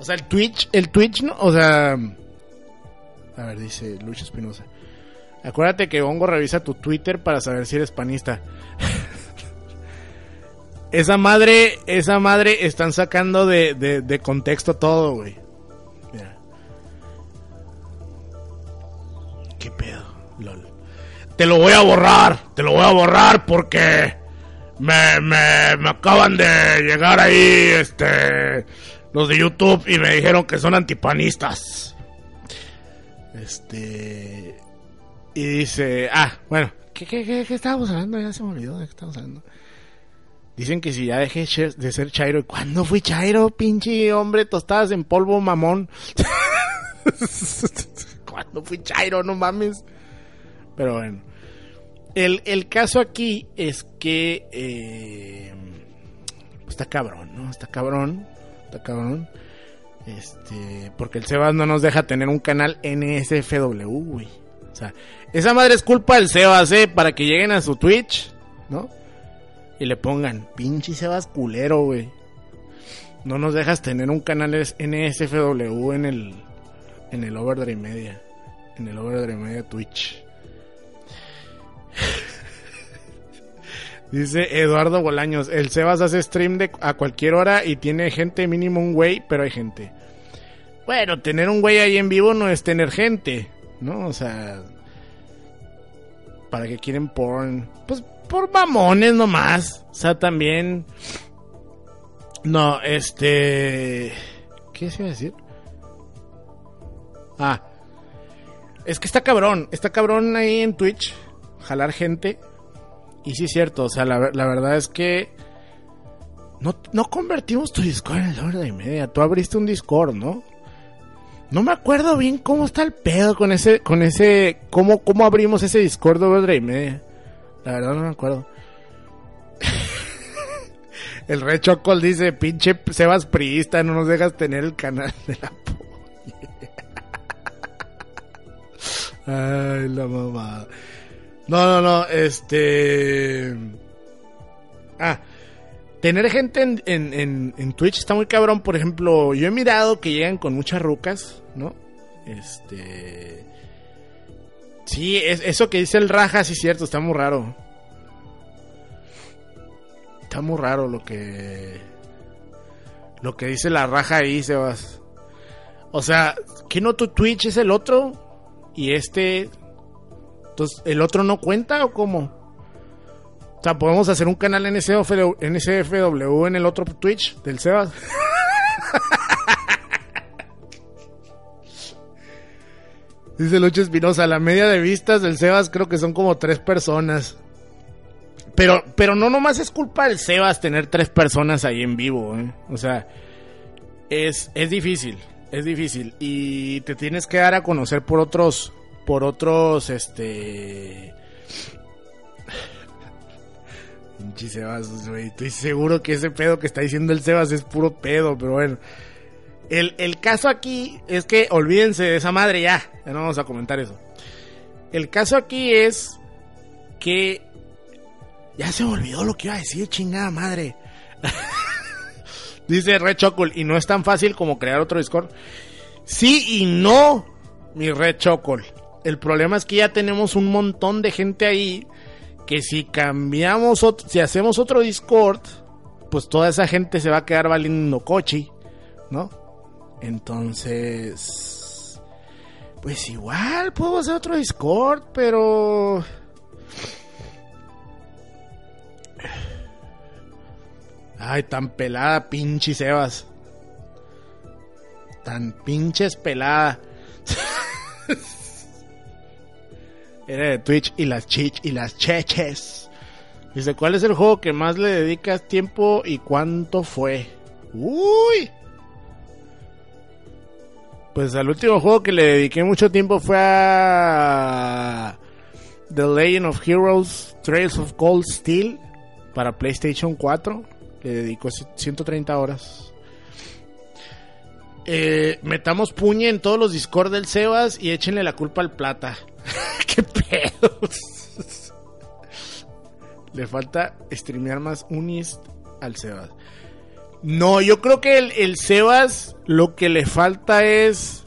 O sea, el Twitch, el Twitch, no, o sea... A ver, dice Lucho Espinosa. Acuérdate que Hongo revisa tu Twitter para saber si eres panista. esa madre, esa madre están sacando de, de, de contexto todo, güey. Mira. ¿Qué pedo? Te lo voy a borrar, te lo voy a borrar porque me, me, me acaban de llegar ahí, este, los de YouTube y me dijeron que son antipanistas. Este, y dice, ah, bueno, ¿qué, qué, qué, qué estábamos hablando? Ya se me olvidó de qué estábamos hablando. Dicen que si ya dejé de ser Chairo, ¿cuándo fui Chairo, pinche hombre? Tostadas en polvo, mamón. ¿Cuándo fui Chairo? No mames. Pero bueno. El, el caso aquí es que... Eh, está cabrón, ¿no? Está cabrón. Está cabrón. Este... Porque el Sebas no nos deja tener un canal NSFW, güey. O sea, esa madre es culpa del Sebas, ¿eh? Para que lleguen a su Twitch, ¿no? Y le pongan, pinche Sebas culero, güey. No nos dejas tener un canal NSFW en el, en el Overdrive Media. En el Overdrive Media Twitch. Dice Eduardo Bolaños, el Sebas hace stream a cualquier hora y tiene gente mínimo un güey, pero hay gente. Bueno, tener un güey ahí en vivo no es tener gente, ¿no? O sea, para que quieren porn, pues por mamones nomás. O sea, también no, este ¿qué se iba a decir? Ah, es que está cabrón, está cabrón ahí en Twitch jalar gente. Y sí es cierto, o sea, la, la verdad es que no, no, convertimos tu Discord en la hora de media. Tú abriste un Discord, ¿no? No me acuerdo bien cómo está el pedo con ese, con ese, cómo, cómo abrimos ese Discord de hora y media. La verdad no me acuerdo. el Rey Chocol dice, pinche Sebas Priista, no nos dejas tener el canal de la Ay, la mamá. No, no, no, este... Ah, tener gente en, en, en, Twitch está muy cabrón. Por ejemplo, yo he mirado que llegan con muchas rucas, ¿no? Este... Sí, es, eso que dice el Raja, sí es cierto, está muy raro. Está muy raro lo que... Lo que dice la Raja ahí, Sebas. O sea, ¿qué no tu Twitch es el otro? Y este entonces, ¿el otro no cuenta o cómo? O sea, podemos hacer un canal NSFW en el otro Twitch del Sebas. Dice Lucho Espinosa, la media de vistas del Sebas creo que son como tres personas. Pero, pero no nomás es culpa del Sebas tener tres personas ahí en vivo, ¿eh? O sea, es, es difícil, es difícil. Y te tienes que dar a conocer por otros, por otros, este... Pinche Sebas, güey. Estoy seguro que ese pedo que está diciendo el Sebas es puro pedo, pero bueno. El, el caso aquí es que olvídense de esa madre ya. Ya no vamos a comentar eso. El caso aquí es que ya se me olvidó lo que iba a decir, chingada madre. Dice Red Chocol, y no es tan fácil como crear otro Discord. Sí y no, mi Red Chocol. El problema es que ya tenemos un montón de gente ahí que si cambiamos, otro, si hacemos otro Discord, pues toda esa gente se va a quedar valiendo coche, ¿no? Entonces, pues igual puedo hacer otro Discord, pero... Ay, tan pelada, pinche Sebas. Tan pinches pelada. Era de Twitch y las chich y las cheches. Dice, ¿cuál es el juego que más le dedicas tiempo y cuánto fue? Uy. Pues al último juego que le dediqué mucho tiempo fue a The Legend of Heroes Trails of Cold Steel para PlayStation 4. Le dedicó 130 horas. Eh, metamos puñe en todos los Discord del Sebas y échenle la culpa al plata. ¿Qué pedos? Le falta streamear más Unist al Sebas. No, yo creo que el, el, Sebas lo que le falta es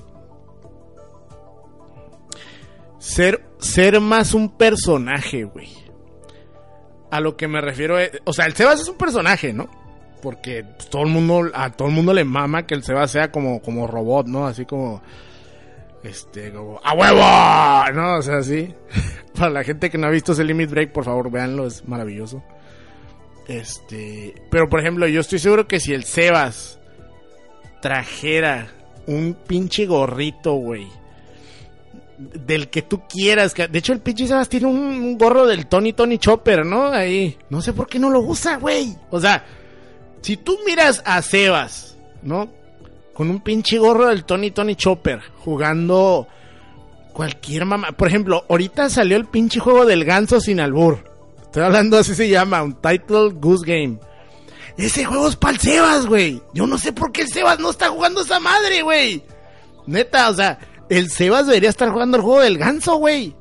ser, ser más un personaje, güey. A lo que me refiero es, o sea, el Sebas es un personaje, ¿no? Porque todo el mundo, a todo el mundo le mama que el Sebas sea como, como robot, ¿no? Así como, este, como, ¡a huevo! ¿No? O sea, así. Para la gente que no ha visto ese Limit Break, por favor, véanlo, es maravilloso. Este, pero por ejemplo, yo estoy seguro que si el Sebas trajera un pinche gorrito, güey, del que tú quieras, de hecho el pinche Sebas tiene un, gorro del Tony Tony Chopper, ¿no? Ahí, no sé por qué no lo usa, güey. O sea, si tú miras a Sebas, ¿no? Con un pinche gorro del Tony Tony Chopper, jugando cualquier mamá. Por ejemplo, ahorita salió el pinche juego del ganso sin albur. Estoy hablando así se llama, un Title Goose Game. Ese juego es para el Sebas, güey. Yo no sé por qué el Sebas no está jugando esa madre, güey. Neta, o sea, el Sebas debería estar jugando el juego del ganso, güey.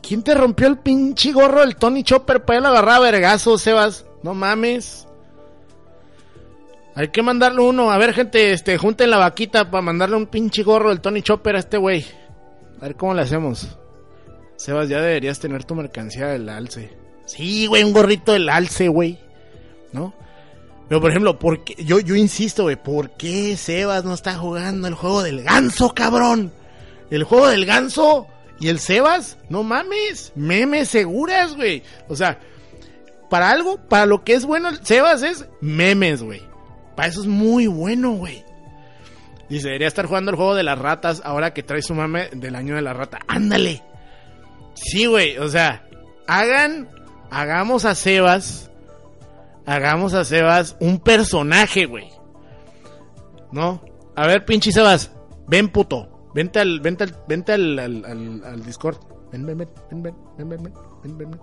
¿Quién te rompió el pinche gorro del Tony Chopper para él agarrar a vergazo, Sebas? No mames. Hay que mandarle uno. A ver, gente, este, junten la vaquita para mandarle un pinche gorro del Tony Chopper a este güey. A ver cómo le hacemos. Sebas, ya deberías tener tu mercancía del alce. Sí, güey, un gorrito del alce, güey. ¿No? Pero, por ejemplo, ¿por qué? Yo, yo insisto, güey, ¿por qué Sebas no está jugando el juego del ganso, cabrón? El juego del ganso y el Sebas, no mames, memes seguras, güey. O sea, para algo, para lo que es bueno Sebas es memes, güey. Para eso es muy bueno, güey. Dice, debería estar jugando el juego de las ratas ahora que trae su mame del año de la rata. Ándale. Sí, güey, o sea, hagan, hagamos a Sebas, hagamos a Sebas un personaje, güey. ¿No? A ver, pinche Sebas, ven puto, vente al, vente al, vente al, al, al, al Discord. Ven, ven, ven, ven, ven, ven, ven, ven, ven, ven.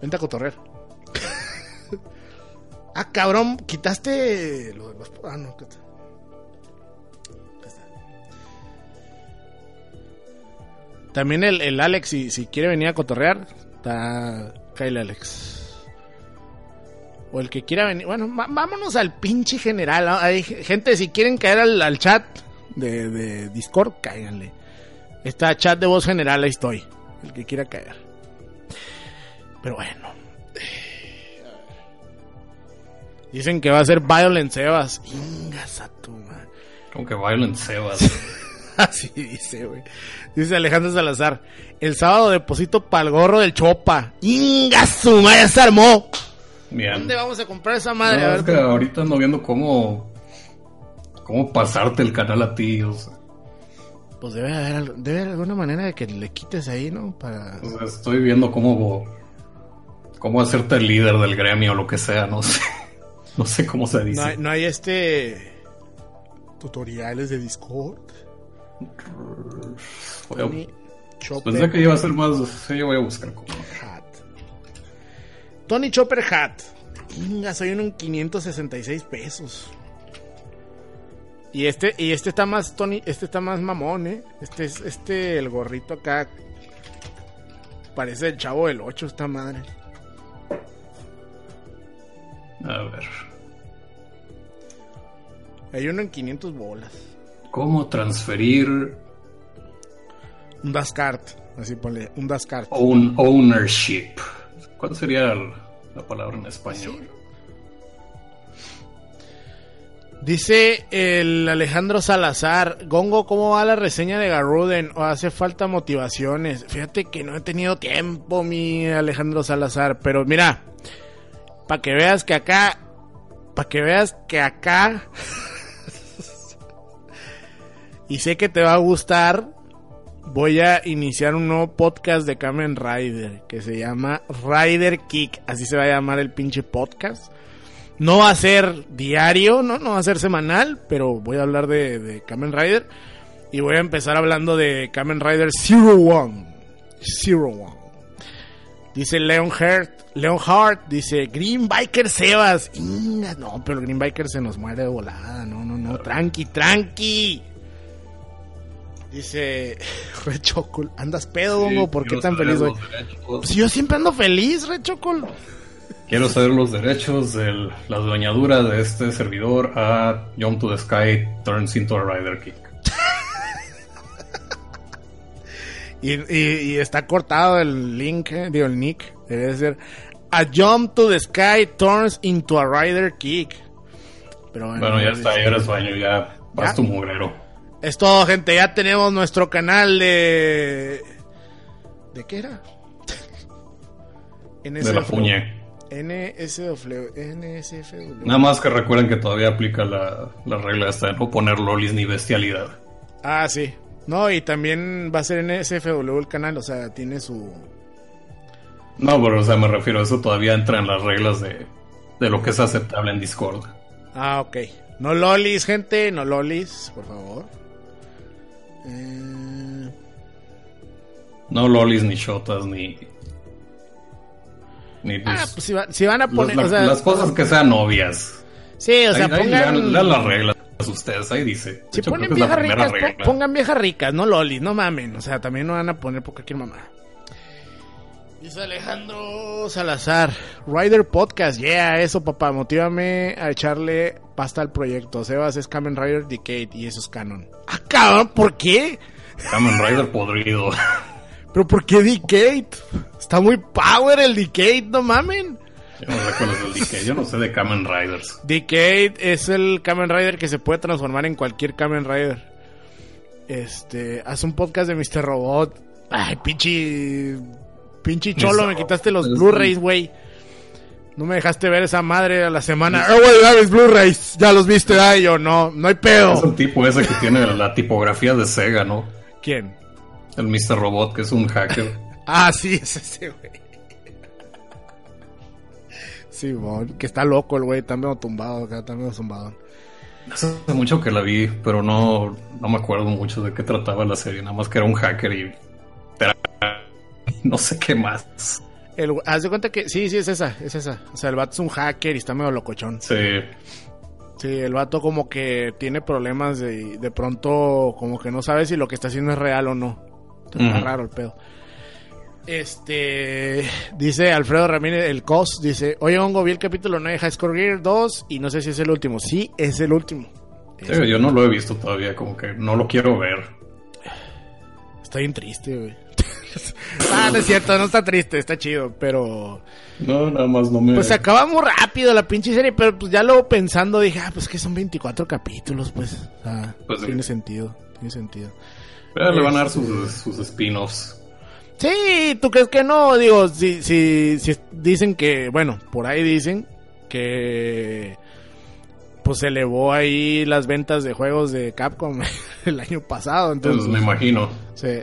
Vente a cotorrear. Ah, cabrón, quitaste lo de los... Ah, no, ¿qué tal? También el, el Alex, si, si, quiere venir a cotorrear, está Kyle Alex. O el que quiera venir. Bueno, vámonos al pinche general. Hay gente, si quieren caer al, al chat de, de, Discord, cáiganle. Está chat de voz general, ahí estoy. El que quiera caer. Pero bueno. Dicen que va a ser Violent Sebas. Ingas a tu man. Como que Violent Sebas. Así dice, güey. Dice Alejandro Salazar. El sábado deposito pa'l gorro del Chopa. ¡Inga su madre! se armó! Bien. ¿Dónde vamos a comprar esa madre? No, a ver, es que ahorita ando viendo cómo. cómo pasarte el canal a ti, o sea. Pues debe haber, debe haber alguna manera de que le quites ahí, ¿no? Para... O sea, estoy viendo cómo cómo hacerte el líder del gremio o lo que sea, no sé. No sé cómo se dice. No hay, no hay este tutoriales de Discord. Voy a- pensé que iba a ser más. Sí, yo voy a buscar cómo. Hat. Tony Chopper Hat. Inga, soy uno en 566 pesos. Y este, y este está más Tony, este está más mamón, eh. Este es, este, el gorrito acá. Parece el chavo del 8, esta madre. A ver. Hay uno en 500 bolas. ¿Cómo transferir Un Dascart. Así ponle, un Dascart. own ownership? ¿Cuál sería la palabra en español? Dice el Alejandro Salazar, Gongo, ¿cómo va la reseña de Garruden? ¿O hace falta motivaciones? Fíjate que no he tenido tiempo, mi Alejandro Salazar, pero mira, para que veas que acá, para que veas que acá, y sé que te va a gustar, voy a iniciar un nuevo podcast de Kamen Rider, que se llama Rider Kick, así se va a llamar el pinche podcast. No va a ser diario, ¿no? No va a ser semanal, pero voy a hablar de, de Kamen Rider. Y voy a empezar hablando de Kamen Rider Zero One. Zero One. Dice Leon Hart, Leon Hart, dice Green Biker Sebas. Inga, no, pero el Green Biker se nos muere de volada. No, no, no. Tranqui, tranqui. Dice Red Chocol, ¿andas pedo, Gongo? ¿Por qué tan feliz hoy? Pues yo siempre ando feliz, Red Chocol. Quiero saber los derechos de la dueñadura de este servidor a Jump to the Sky Turns into a Rider Kick. Y, y- y está cortado el link, eh, digo el nick. Debe ser A Jump to the Sky Turns into a Rider Kick. Pero bueno, Bueno, ya es- está, ya eres baño, ya vas tu mugrero. Es todo, gente. Ya tenemos nuestro canal de. ¿De qué era? De la puñe. NSFW. NSFW. Nada más que recuerden que todavía aplica la, la regla esta de no poner lolis ni bestialidad. Ah, sí. No, y también va a ser NSFW el canal, o sea, tiene su. No, pero o sea, me refiero, eso todavía entra en las reglas de, de lo que es aceptable en Discord. Ah, ok. No lolis, gente, no lolis, por favor. Eh, No lolis, ni shotas, ni. Ni Ah, pues, pues si, va- si van a las, poner. las- o sea, las cosas que sean obvias. Sí, o sea, ahí, ahí pongan. lean, lean las reglas ustedes, ahí dice. De Si hecho, ponen viejas ricas, regla. pongan viejas ricas, no lolis, no mamen. O sea, también no van a poner por cualquier mamá. Dice Alejandro Salazar, Rider Podcast, yeah, eso papá, motívame a echarle pasta al proyecto. Sebas es Kamen Rider Decade y eso es canon. Ah, cabrón, ¿por qué? Kamen Rider podrido. ¿Pero por qué Decade? Está muy power el Decade, no mamen. Yo no sé cuál es el DK, yo no sé de Kamen Riders. Decade es el Kamen Rider que se puede transformar en cualquier Kamen Rider. Este, haz un podcast de Mr. Robot. Ay, pinche. Pinche cholo, me quitaste los Robot, Blu-rays, güey. No me dejaste ver esa madre a la semana. Eh, güey, ya mis Blu-rays. Ya los viste, ay, yo no. No hay Es pedo. el tipo ese que tiene la tipografía de Sega, ¿no? ¿Quién? El Mr. Robot, que es un hacker. Ah, sí, es ese, güey. Sí, bon, que está loco el güey, está medio tumbado, acá está medio zumbado. Hace mucho que la vi, pero no, no me acuerdo mucho de qué trataba la serie. Nada más que era un hacker y. No sé qué más. El, haz de cuenta que sí, sí, es esa, es esa. O sea, el vato es un hacker y está medio locochón. Sí. Sí, el vato como que tiene problemas de, de pronto como que no sabe si lo que está haciendo es real o no. Está Ujú. raro el pedo. Este, dice Alfredo Ramírez, el COS, dice, oye, Hongo, vi el capítulo 9 de High Score Gear 2 y no sé si es el último. Sí, es el último. Sí, yo no lo he visto todavía, como que no lo quiero ver. Está bien triste, güey. ah, no es cierto, no está triste, está chido, pero... No, nada más no me. Pues acaba muy rápido la pinche serie, pero pues ya luego pensando dije, ah, pues que son 24 capítulos, pues. Sea, Pues sí. tiene sentido, tiene sentido. Pero le van a dar sus, sus spin-offs. Sí, ¿tú crees que no? Digo, si, si, si dicen que, bueno, por ahí dicen que pues se elevó ahí las ventas de juegos de Capcom el año pasado, Entonces entonces, me imagino. sí.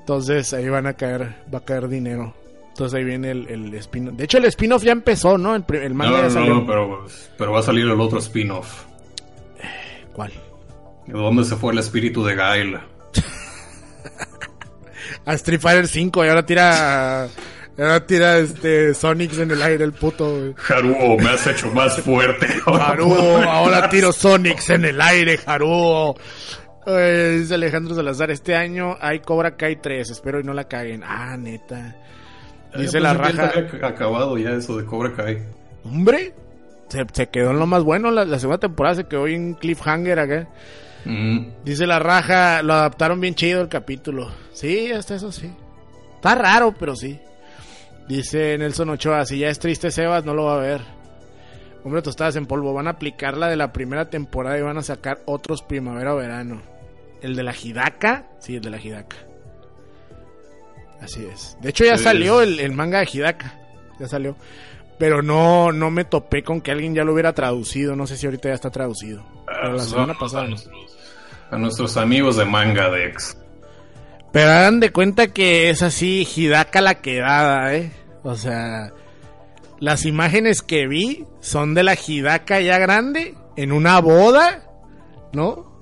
entonces ahí van a caer, va a caer dinero. Entonces ahí viene el, el spin-off. De hecho, el spin-off ya empezó, ¿no? El, el manga No, ya salió. no, pero, pero va a salir el otro spin-off. ¿Cuál? ¿De dónde se fue el espíritu de Gail? A Street Fighter 5 y ahora tira. ahora tira este Sonics en el aire, el puto, güey. Haruo, me has hecho más fuerte. Haruo, ahora tiro Sonics en el aire, Haruo. Eh, dice Alejandro Salazar, este año hay Cobra Kai 3, espero y no la caguen. Ah, neta. Dice Yo la raja. había acabado ya eso de Cobra Kai. Hombre, se, se quedó en lo más bueno. La, la segunda temporada se quedó en cliffhanger acá. Mm, Dice la raja, lo adaptaron bien chido el capítulo. Sí, hasta eso sí. Está raro, pero sí. Dice Nelson Ochoa, si ya es triste Sebas, no lo va a ver. Hombre, tostadas en polvo. Van a aplicar la de la primera temporada y van a sacar otros primavera o verano. ¿El de la Hidaka? Sí, el de la Hidaka. Así es. De hecho, ya Sí. salió el, el manga de Hidaka. Ya salió. Pero no, no me topé con que alguien ya lo hubiera traducido. No sé si ahorita ya está traducido. Pero la pues semana pasada. No. A nuestros amigos de Manga Dex. Pero hagan de cuenta que es así, Hidaka la quedada, ¿eh? O sea, las imágenes que vi son de la Hidaka ya grande, en una boda, ¿no?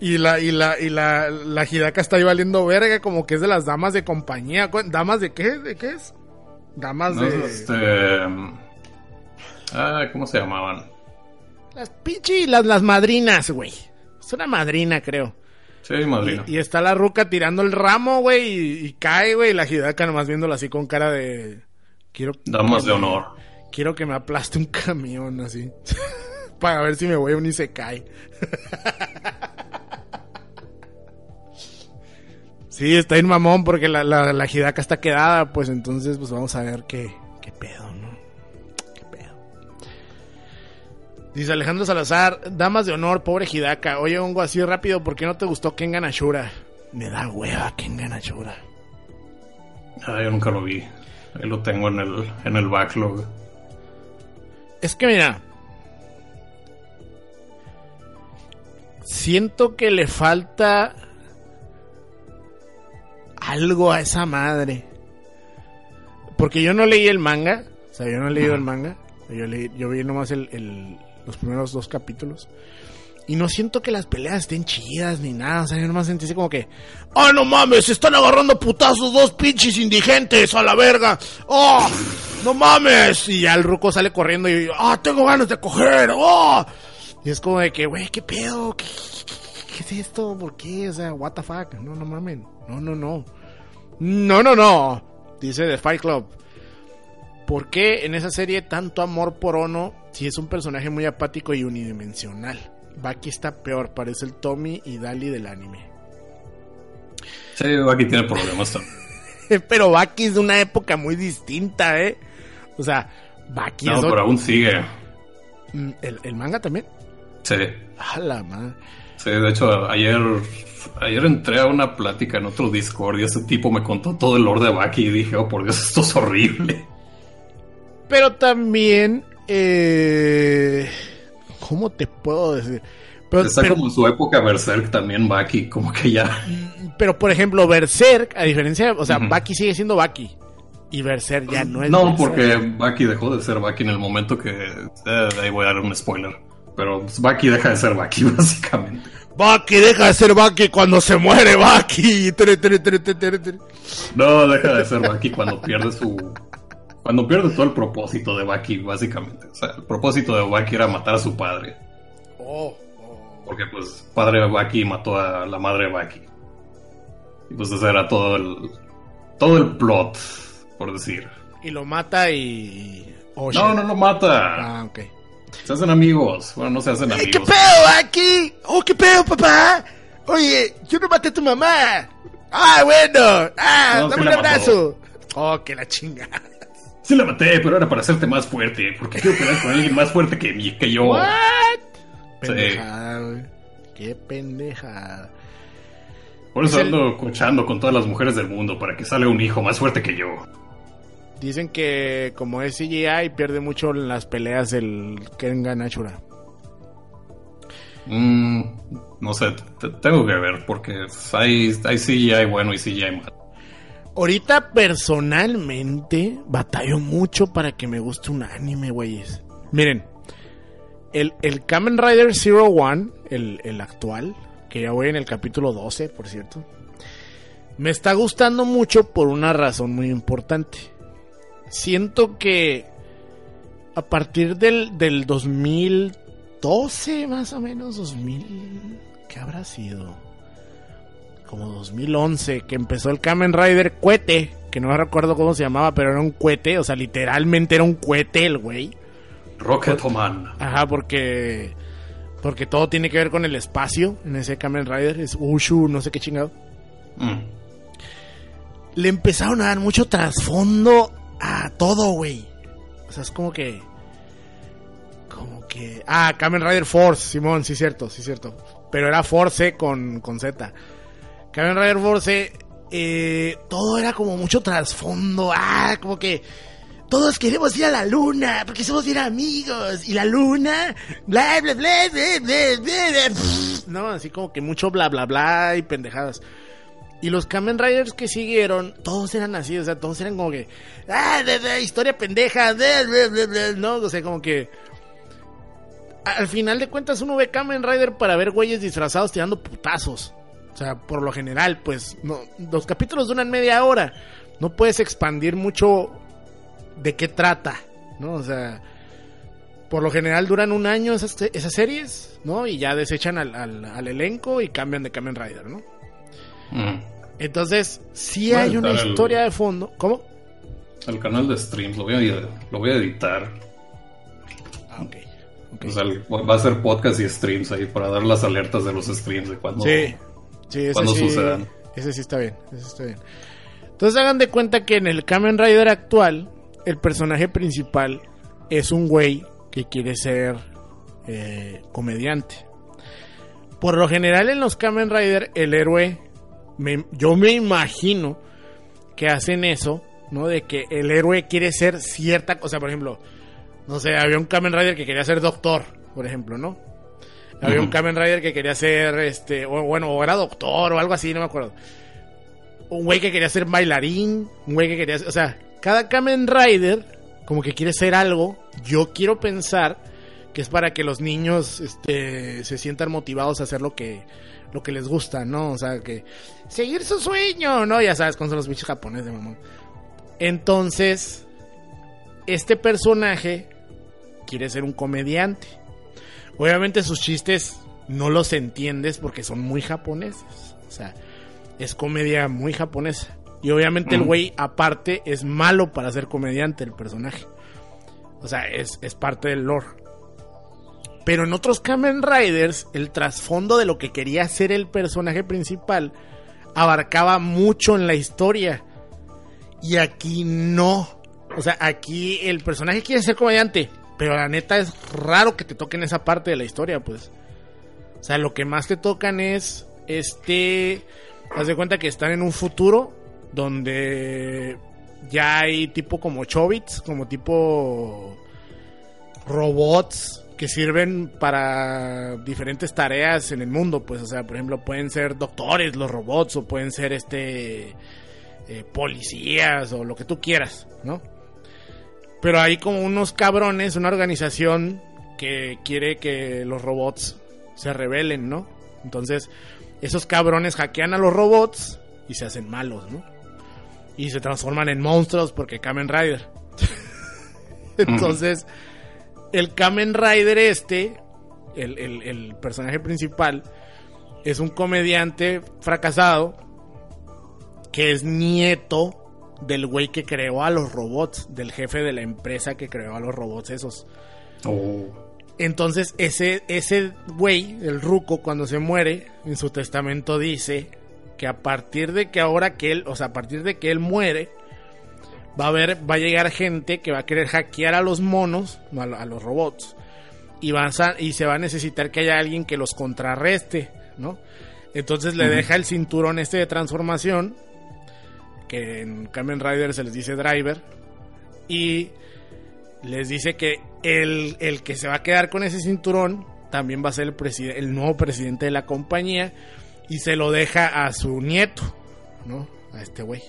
Y la, y la, y la, la Hidaka está ahí valiendo verga, como que es de las damas de compañía. ¿Cu- ¿Damas de qué? ¿De qué es? Damas ¿no? de... Este, ah, ¿Cómo se llamaban? Las pinche, las, las madrinas, güey. Es una madrina, creo. Sí, madrina. Y, y está la ruca tirando el ramo, güey, y, y cae, güey, y la Hidaka nomás viéndola así con cara de... Quiero, Damas de honor. quiero que me aplaste un camión así. Para ver si me voy a un y se cae. sí, está en mamón porque la, la, la Hidaka está quedada, pues entonces pues vamos a ver qué, Dice Alejandro Salazar, damas de honor, pobre Hidaka. Oye, hongo así rápido, ¿por qué no te gustó Kengan Ashura? Me da hueva Kengan Ashura. Ah, yo nunca lo vi. Ahí lo tengo en el, en el backlog. Es que mira. Siento que le falta algo a esa madre. Porque yo no leí el manga. O sea, yo no he leído el manga. Yo, leí, yo vi nomás el, el- los primeros dos capítulos. Y no siento que las peleas estén chidas ni nada. O sea, yo nomás sentí así como que. ¡Ah, no mames! Se están agarrando putazos dos pinches indigentes a la verga. ¡Oh! ¡No mames! Y ya el ruco sale corriendo y. ¡Ah, tengo ganas de coger! ¡Oh! Y es como de que, güey, ¿qué pedo? ¿Qué, qué- qué es esto? ¿Por qué? O sea, what the fuck? No, no mamen. No, no, no. No, no, no. Dice The Fight Club. ¿Por qué en esa serie tanto amor por Ono si es un personaje muy apático y unidimensional? Baki está peor, parece el Tommy y Dali del anime. Sí, aquí tiene problemas también. Pero Baki es de una época muy distinta, ¿eh? O sea, Baki No, es... pero aún sigue. Mm, ¿El, el manga también? Sí. A la madre. Sí, de hecho, ayer, ayer entré a una plática en otro Discord y ese tipo me contó todo el lore de Baki y dije, oh, por Dios, esto es horrible. Pero también... Eh... ¿Cómo te puedo decir? Pero, Está pero- como en su época Berserk también Baki, como que ya... pero, por ejemplo, Berserk, a diferencia... O sea, Ujú. Baki sigue siendo Baki. Y Berserk ya no es No, Berserk. porque Baki dejó de ser Baki en el momento que... eh, ahí voy a dar un spoiler. Pero pues, Baki deja de ser Baki, básicamente. Baki deja de ser Baki cuando se muere Baki. No, deja de ser Baki cuando pierde su... Cuando pierde todo el propósito de Baki, básicamente. O sea, el propósito de Baki era matar a su padre. Oh, oh. Porque pues padre de Baki mató a la madre de Baki. Y pues ese era todo el... Todo el plot, por decir. Y lo mata y... Oh, No, no lo mata. Ah, ok. Se hacen amigos. Bueno, no se hacen Ey, ¿Qué amigos. pedo, Baki? Oh, ¿qué pedo, papá? Oye, yo no maté a tu mamá. Ah, bueno. Ah, No, dame sí un la mató. abrazo. Oh, que la chinga. Sí la maté, pero era para hacerte más fuerte. Porque quiero pelear con alguien más fuerte que, que yo. What? Sí. Pendejada, güey. Qué pendejada. Por eso Es el- ando cochando con todas las mujeres del mundo para que salga un hijo más fuerte que yo. Dicen que como es CGI pierde mucho en las peleas el Kengan Ashura. Mm, no sé, te- tengo que ver porque hay, hay CGI bueno y CGI malo. Ahorita personalmente batallo mucho para que me guste un anime, güeyes. Miren, el, el Kamen Rider Zero One, el, el actual, que ya voy en el capítulo 12, por cierto, me está gustando mucho por una razón muy importante. Siento que a partir del, del 2012, más o menos, 2000, ¿qué habrá sido? Como 2011, que empezó el Kamen Rider Cuete, que no me recuerdo cómo se llamaba, pero era un cuete, o sea, literalmente era un cuete el güey. Rocketman. Ajá, porque porque todo tiene que ver con el espacio en ese Kamen Rider, es Ushu, no sé qué chingado. Mm. Le empezaron a dar mucho trasfondo a todo, güey. O sea, es como que como que ah, Kamen Rider Force, Simón, sí cierto, sí cierto. Pero era Force con con Z. Kamen Rider Force eh, todo era como mucho trasfondo, ah, como que todos queremos ir a la luna porque somos bien amigos y la luna, bla, bla, bla, bla, bla, no, así como que mucho bla, bla, bla y pendejadas. Y los Kamen Riders que siguieron, todos eran así, o sea, todos eran como que, ah, de, historia pendeja, no, o sea, como que al final de cuentas uno ve Kamen Rider para ver güeyes disfrazados tirando putazos. O sea, por lo general, pues, no, los capítulos duran media hora. No puedes expandir mucho de qué trata, ¿no? O sea, por lo general duran un año esas, esas series, ¿no? Y ya desechan al, al, al, elenco y cambian de Kamen Rider, ¿no? Mm. Entonces, sí Voy hay una el- historia de fondo. ¿Cómo? El canal de streams lo voy a, lo voy a editar. Ah, ok. ok. O sea, va a ser podcast y streams ahí para dar las alertas de los streams de cuando. Sí, sí, ese cuando sí, sucedan. ese sí está bien, ese está bien. Entonces hagan de cuenta que en el Kamen Rider actual, el personaje principal es un güey que quiere ser eh, comediante. Por lo general en los Kamen Rider, el héroe, me- yo me imagino que hacen eso, ¿no? De que el héroe quiere ser cierta cosa, por ejemplo, no sé, había un Kamen Rider que quería ser doctor, por ejemplo, ¿no? Había un. Kamen Rider que quería ser, este, o bueno, o era doctor o algo así, no me acuerdo. Un güey que quería ser bailarín, un güey que quería ser, o sea, cada Kamen Rider como que quiere ser algo. Yo quiero pensar que es para que los niños, este, se sientan motivados a hacer lo que, lo que les gusta, ¿no? O sea, que seguir su sueño, ¿no? Ya sabes, con son los bichos japoneses, mamón. Entonces, este personaje quiere ser un comediante. Obviamente sus chistes no los entiendes porque son muy japoneses. O sea, es comedia muy japonesa. Y obviamente el Ujú. güey, aparte, es malo para ser comediante, el personaje. O sea, es, es parte del lore. Pero en otros Kamen Riders, el trasfondo de lo que quería hacer el personaje principal abarcaba mucho en la historia. Y aquí no. O sea, aquí el personaje quiere ser comediante. Pero la neta es raro que te toquen esa parte de la historia, pues. O sea, lo que más te tocan es este. Haz de cuenta que están en un futuro donde ya hay tipo como chobits, como tipo robots que sirven para diferentes tareas en el mundo, pues, o sea, por ejemplo, pueden ser doctores los robots o pueden ser este eh, policías o lo que tú quieras, ¿no? Pero hay como unos cabrones, una organización que quiere que los robots se rebelen, ¿no? Entonces, esos cabrones hackean a los robots y se hacen malos, ¿no? Y se transforman en monstruos porque Kamen Rider. Entonces, el Kamen Rider este, el, el- el personaje principal, es un comediante fracasado que es nieto del güey que creó a los robots, del jefe de la empresa que creó a los robots esos. Oh. Entonces, ese, ese güey, el ruco, cuando se muere, en su testamento dice que a partir de que ahora que él, o sea, a partir de que él muere, va a haber, va a llegar gente que va a querer hackear a los monos, no, a, a los robots, y, van a- y se va a necesitar que haya alguien que los contrarreste, ¿no? Entonces le deja el cinturón este de transformación, en Kamen Rider se les dice driver, y les dice que el, el que se va a quedar con ese cinturón también va a ser el, el nuevo presidente de la compañía y se lo deja a su nieto, ¿no? A este güey.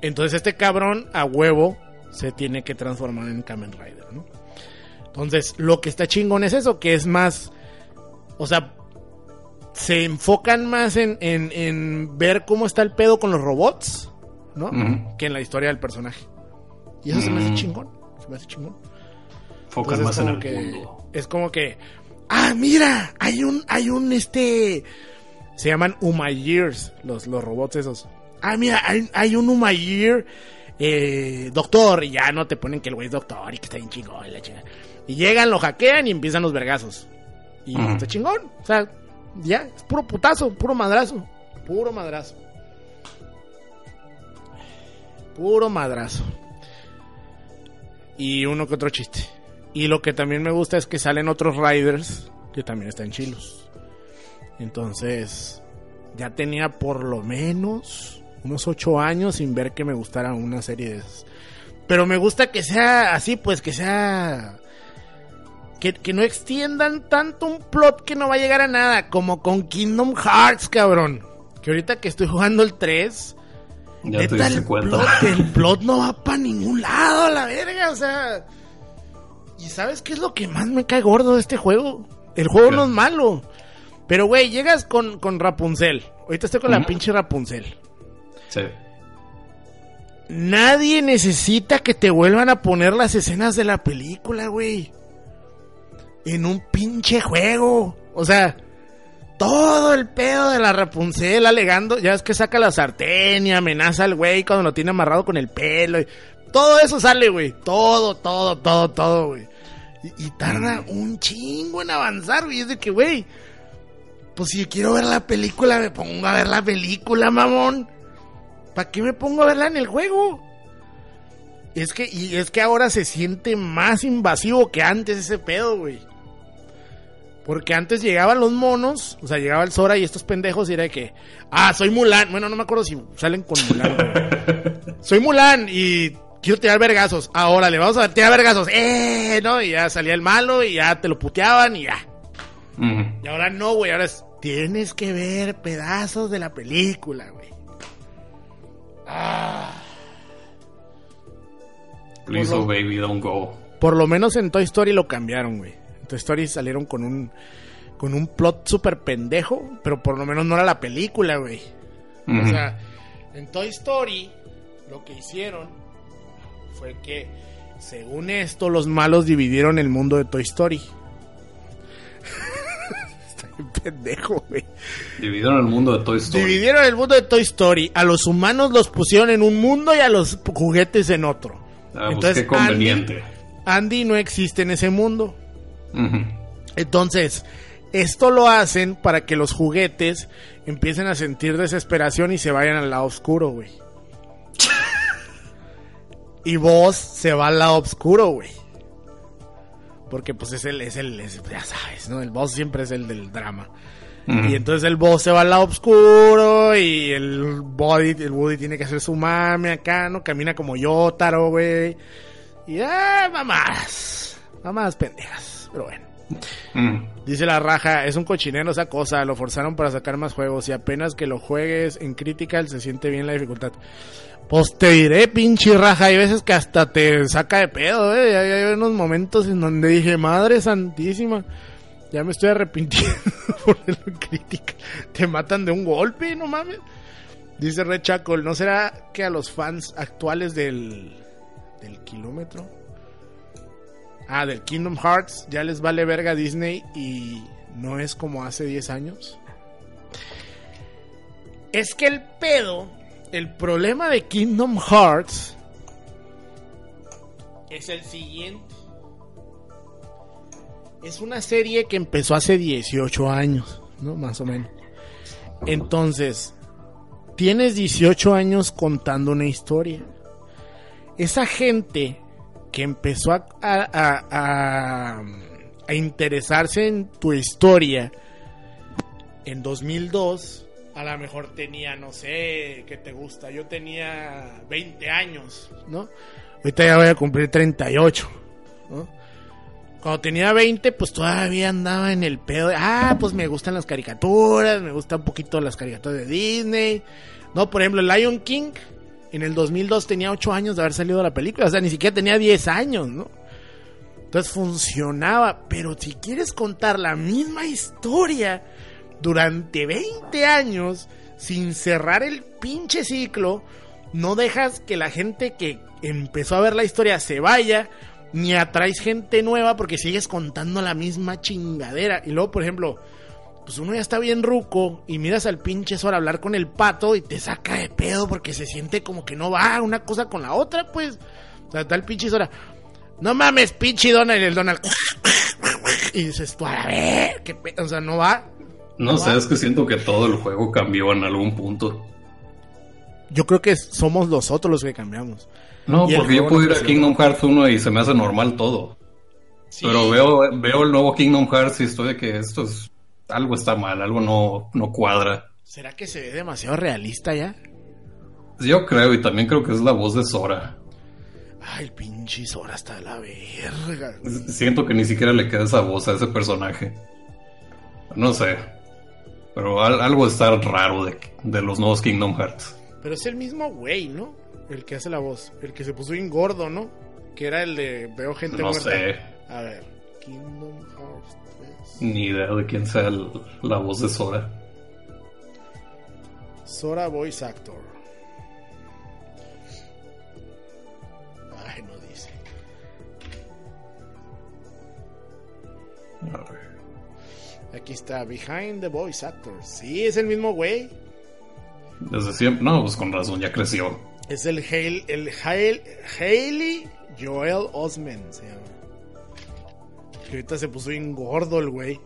Entonces este cabrón a huevo se tiene que transformar en Kamen Rider, ¿no? Entonces, lo que está chingón es eso, que es más, o sea, se enfocan más en, en, en ver cómo está el pedo con los robots, ¿no? Que en la historia del personaje. Y eso se me hace Mm. chingón, se me hace chingón. Entonces, más en el que- mundo. Es como que, ah, mira, hay un, hay un, este, se llaman Umayrs, los, los robots esos. Ah, mira, hay, hay un Umayr, eh, doctor, y ya no te ponen que el güey es doctor y que está bien chingón y la. Y llegan, lo hackean y empiezan los vergazos. Y Ujú. está chingón, o sea, ya, es puro putazo, puro madrazo, puro madrazo. Puro madrazo. Y uno que otro chiste. Y lo que también me gusta es que salen otros riders que también están chilos. Entonces, ya tenía por lo menos unos ocho años sin ver que me gustara una serie de esas. Pero me gusta que sea así, pues que sea... Que, que no extiendan tanto un plot que no va a llegar a nada, como con Kingdom Hearts, cabrón. Que ahorita que estoy jugando el 3, Ya te el plot, el plot no va para ningún lado, a la verga, o sea. ¿Y sabes qué es lo que más me cae gordo de este juego? El juego ¿Qué? no es malo. Pero, güey, llegas con, con Rapunzel. Ahorita estoy con la pinche Rapunzel. Sí. Nadie necesita que te vuelvan a poner las escenas de la película, güey. En un pinche juego. O sea, todo el pedo de la Rapunzel alegando. Ya es que saca la sartén y amenaza al güey cuando lo tiene amarrado con el pelo. y- todo eso sale, güey. Todo, todo, todo, todo, güey. Y, tarda un chingo en avanzar, güey. Es de que, güey. Pues si quiero ver la película, me pongo a ver la película, mamón. ¿Para qué me pongo a verla en el juego? Es que, y es que ahora se siente más invasivo que antes ese pedo, güey. Porque antes llegaban los monos, o sea, llegaba el Sora y estos pendejos y era de que, ah, soy Mulan. Bueno, no me acuerdo si salen con Mulan. güey. soy Mulan y quiero tirar vergazos. Ahora le vamos a tirar vergazos. ¡Eh! ¿No? Y ya salía el malo y ya te lo puteaban y ya. Y ahora no, güey. Ahora es, tienes que ver pedazos de la película, güey. Ah. Please, lo- oh baby, don't go. Por lo menos en Toy Story lo cambiaron, güey. Toy Story salieron con un con un plot súper pendejo, pero por lo menos no era la película, güey. O sea, en Toy Story lo que hicieron fue que, según esto, los malos dividieron el mundo de Toy Story. Está bien pendejo, güey. Dividieron el mundo de Toy Story. Dividieron el mundo de Toy Story. A los humanos los pusieron en un mundo y a los juguetes en otro. Ah, pues qué conveniente. Andy no existe en ese mundo. Entonces, esto lo hacen para que los juguetes empiecen a sentir desesperación y se vayan al lado oscuro, güey. y vos se va al lado oscuro, güey. Porque pues es el, es el, es- ya sabes, ¿no? El boss siempre es el del drama. Y entonces el boss se va al lado oscuro y el body, el Woody tiene que hacer su mame acá, ¿no? Camina como Yotaro, güey. Y ah, mamás. Mamás pendejas. Pero bueno. Ujú. Dice la raja, es un cochinero esa cosa, lo forzaron para sacar más juegos y apenas que lo juegues en Critical se siente bien la dificultad. Pues te diré, pinche raja, hay veces que hasta te saca de pedo, eh. Hay, hay unos momentos en donde dije, madre santísima, ya me estoy arrepintiendo por en Critical. Te matan de un golpe, no mames. Dice Red Chaco, ¿no será que a los fans actuales del, del kilómetro? Ah, del Kingdom Hearts ya les vale verga Disney y no es como hace 10 años. Es que el pedo, el problema de Kingdom Hearts es el siguiente. Es una serie que empezó hace 18 años, ¿no? Más o menos. Entonces, tienes 18 años contando una historia. Esa gente que empezó a, a- a- a- interesarse en tu historia en 2002, a lo mejor tenía, no sé, ¿qué te gusta? Yo tenía 20 años, ¿no? Ahorita ya voy a cumplir 38, ¿no? Cuando tenía 20, pues todavía andaba en el pedo de, ah, pues me gustan las caricaturas, me gustan un poquito las caricaturas de Disney. No, por ejemplo, Lion King En el 2002 tenía 8 años de haber salido la película, o sea, ni siquiera tenía 10 años, ¿no? Entonces funcionaba, pero si quieres contar la misma historia durante 20 años sin cerrar el pinche ciclo, no dejas que la gente que empezó a ver la historia se vaya, ni atraes gente nueva porque sigues contando la misma chingadera. Y luego, por ejemplo, pues uno ya está bien ruco y miras al pinche Sora hablar con el pato y te saca de pedo porque se siente como que no va una cosa con la otra, pues. O sea, está el pinche Sora. No mames, pinche Donald, el Donald. Y dices tú, a ver, qué pe- o sea, no va. No sé, es que siento que todo el juego cambió en algún punto. Yo creo que somos nosotros los que cambiamos. No, Y porque yo puedo no ir a. Kingdom Hearts 1 y se me hace normal todo. Pero veo, veo el nuevo Kingdom Hearts y estoy de que esto es. Algo está mal, algo no, no cuadra. ¿Será que se ve demasiado realista ya? Yo creo, y también creo que es la voz de Sora. Ay, el pinche Sora está de la verga. Siento que ni siquiera le queda esa voz a ese personaje. No sé. Pero al- algo está raro de, de los nuevos Kingdom Hearts. Pero es el mismo güey, ¿no? El que hace la voz. El que se puso bien gordo, ¿no? Que era el de veo gente No muerta. sé. A ver. Kingdom Hearts 3. Ni idea de quién sea el- la voz de Sora. Sora Voice Actor. Ay, no dice. A ver. Aquí está, Behind the Voice Actor. Sí, es el mismo güey. Desde siempre. No, pues con razón, ya creció. Es el Hale, el Hale, Haley Joel Osment se llama. Que ahorita se puso bien gordo el güey.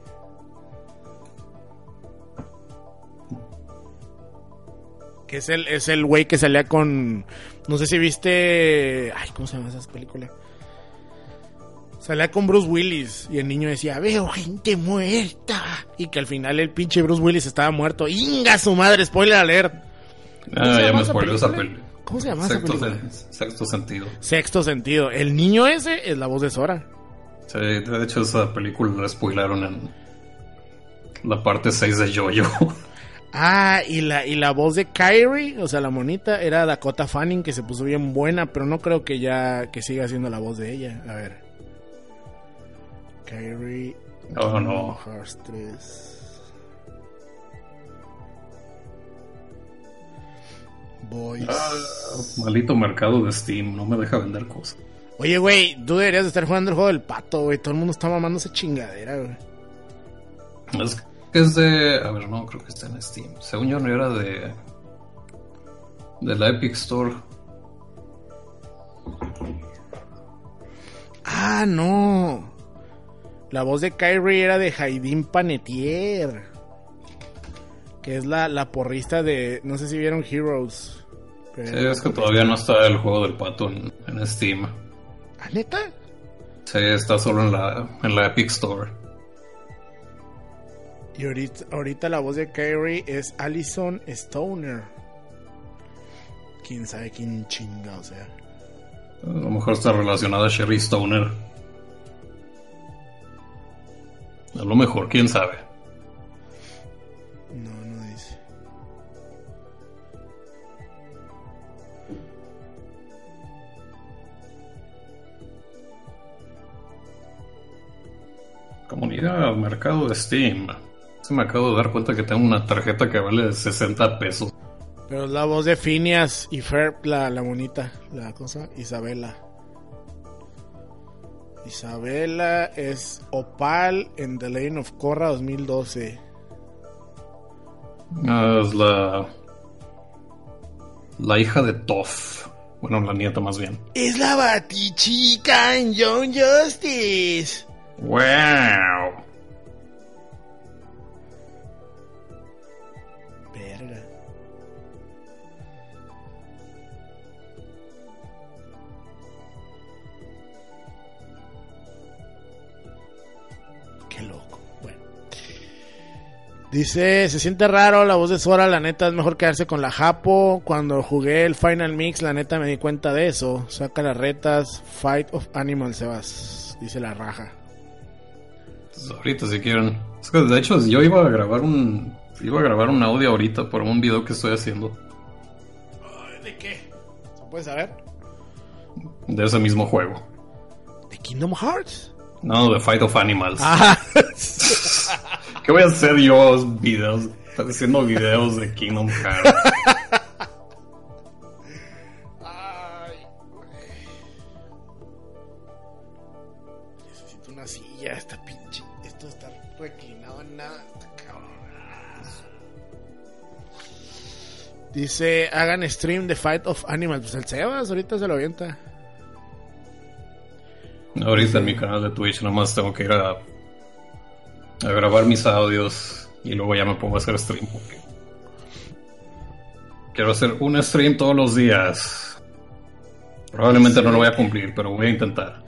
Que es el, es el güey que salía con. No sé si viste. Ay, ¿cómo se llama esa película? Salía con Bruce Willis y el niño decía, veo gente muerta. Y que al final el pinche Bruce Willis estaba muerto. ¡Inga su madre! Spoiler alert. ¿Cómo se Ah, ya llama me esa spoiló esa película? película. ¿Cómo se llama esa Sexto, película? sen- sexto sentido. Sexto sentido. El niño ese es la voz de Sora. Sí, de hecho, esa película la spoilaron en la parte 6 de Jojo. Ah, y la, y la voz de Kyrie, o sea, la monita, era Dakota Fanning, que se puso bien buena, pero no creo que ya que siga siendo la voz de ella. A ver. Kyrie. Oh, no. Hearts 3. Boys. Malito mercado de Steam, no me deja vender cosas. Oye, güey, tú deberías de estar jugando el juego del pato, güey. Todo el mundo está mamando esa chingadera, güey. Es que es de. A ver, no, creo que está en Steam. Según yo, no era de. De la Epic Store. Ah, no. La voz de Kyrie era de Haydin Panetier. Que es la, la porrista de. No sé si vieron Heroes. pero Sí, es que todavía no está el juego del pato en, en Steam. ¿Ah, neta? Sí, está solo en la, en la Epic Store. Y ahorita, ahorita la voz de Kyrie es Allison Stoner. Quién sabe quién chinga, o sea. A lo mejor está relacionada a Sherry Stoner. A lo mejor, quién sabe. Comunidad, mercado de Steam. Se me acabo de dar cuenta que tengo una tarjeta que vale 60 pesos. Pero es la voz de Phineas y Ferb, la, la bonita, la cosa, Isabela. Isabela es Opal en The Lane of Korra 2012. Ah, es la. La hija de Toff. Bueno, la nieta más bien. Es la batichica en Young Justice. ¡Wow! Verga. Qué loco. Bueno. Dice, se siente raro la voz de Sora, la neta es mejor quedarse con la Japo. Cuando jugué el Final Mix, la neta me di cuenta de eso. Saca las retas, Fight of Animals, Sebas. Dice la raja. Pues ahorita si quieren. Es que de hecho yo iba a grabar un. Iba a grabar un audio ahorita por un video que estoy haciendo. ¿De qué? puedes saber? De ese mismo juego. ¿De Kingdom Hearts? No, de Fight of Animals. Ah, ¿Qué voy a hacer yo? Videos. Haciendo videos de Kingdom Hearts. Dice, hagan stream de Fight of Animals. Pues el Sebas ahorita se lo avienta. Ahorita en mi canal de Twitch nomás tengo que ir a, a grabar mis audios y luego ya me pongo a hacer stream. Quiero hacer un stream todos los días. Probablemente no lo voy a cumplir, pero voy a intentar.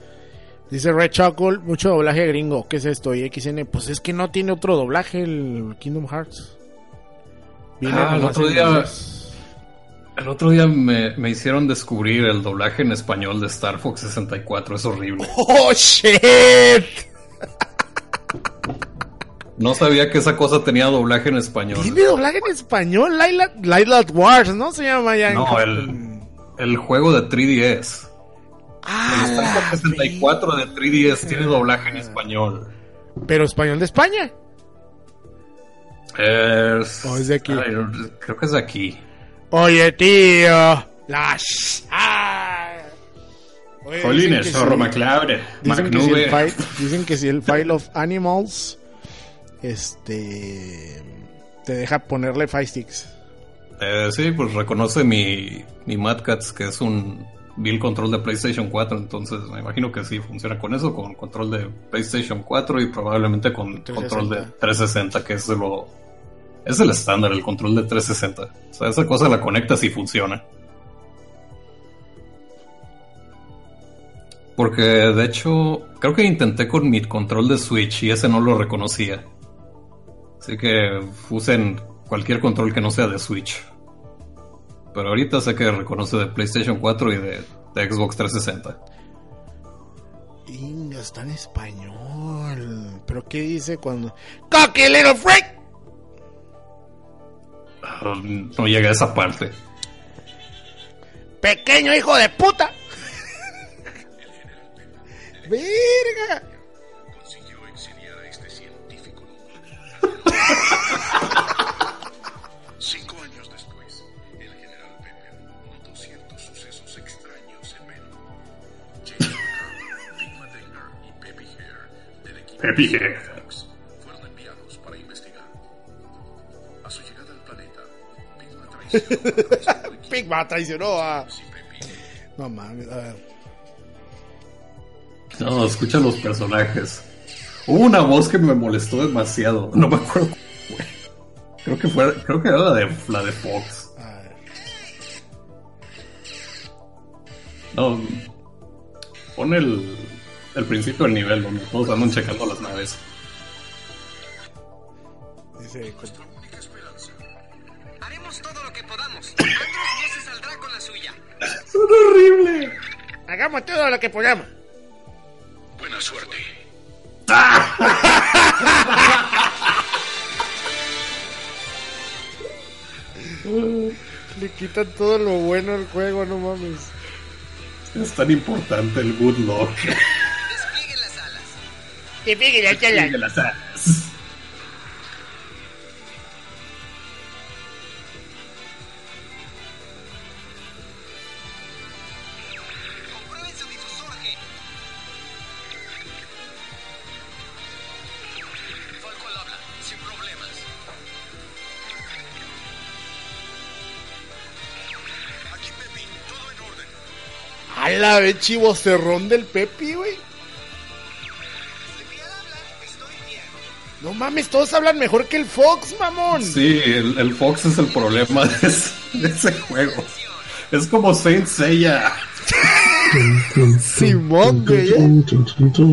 Dice Red Chocolate, mucho doblaje gringo. ¿Qué es esto? Y XN, pues es que no tiene otro doblaje el Kingdom Hearts. Viene Ah, el otro día- inglés. El otro día me, me hicieron descubrir el doblaje en español de Star Fox 64. Es horrible. ¡Oh, shit! No sabía que esa cosa tenía doblaje en español. Tiene doblaje en español, Laila, Laila Wars, ¿no? Se llama ya No, el, el juego de 3DS. Ah, El Star Fox 64 de 3DS tiene doblaje en español. Pero español de España. Es, ¿O es de aquí? Ay, creo que es de aquí. Oye, tío. Las. Ah. Oye, Jolines, zorro McLeod, Dicen que, si el fight, dicen que si el File of Animals este te deja ponerle Five Sticks. Eh, sí, pues reconoce mi, mi Mad Cats, que es un Bill control de PlayStation 4, entonces me imagino que sí funciona con eso, con control de PlayStation 4 y probablemente con 360. control de 360, que es lo es el estándar, el control de 360. O sea, esa cosa la conectas y funciona. Porque de hecho, creo que intenté con mi control de Switch y ese no lo reconocía. Así que usen cualquier control que no sea de Switch. Pero ahorita sé que reconoce de PlayStation 4 y de, de Xbox 360. Inga, está en español. ¿Pero qué dice cuando. ¡Cocky little freak! No llega a esa parte. ¡Pequeño hijo de puta! ¡Verga! consiguió exiliar a este científico Cinco años después, el general Pepper notó ciertos sucesos extraños en Carr, Pete Matengar y Peppy Hare del equipo Peppy Hare. Pigma traicionó a. No mames, a ver. No, escucha los personajes. Hubo una voz que me molestó demasiado. No me acuerdo. cuál fue. Creo que fue, creo que era la de la de Fox. A ver. No. Pon el, el principio del nivel donde todos andan checando las naves. Dice. ¡Son horrible! Hagamos todo lo que podamos. Buena suerte. Le quitan todo lo bueno al juego, no mames. Es tan importante el good luck. Desplieguen las alas. Y fíjate, ya De las alas. La vez chivo cerrón del Pepi, güey. Desde habla, estoy bien. No mames, todos hablan mejor que el Fox, mamón. Sí, el, el Fox es el problema de ese, de ese juego. Es como Saint Seiya. Simón, güey. ¿eh? Entró,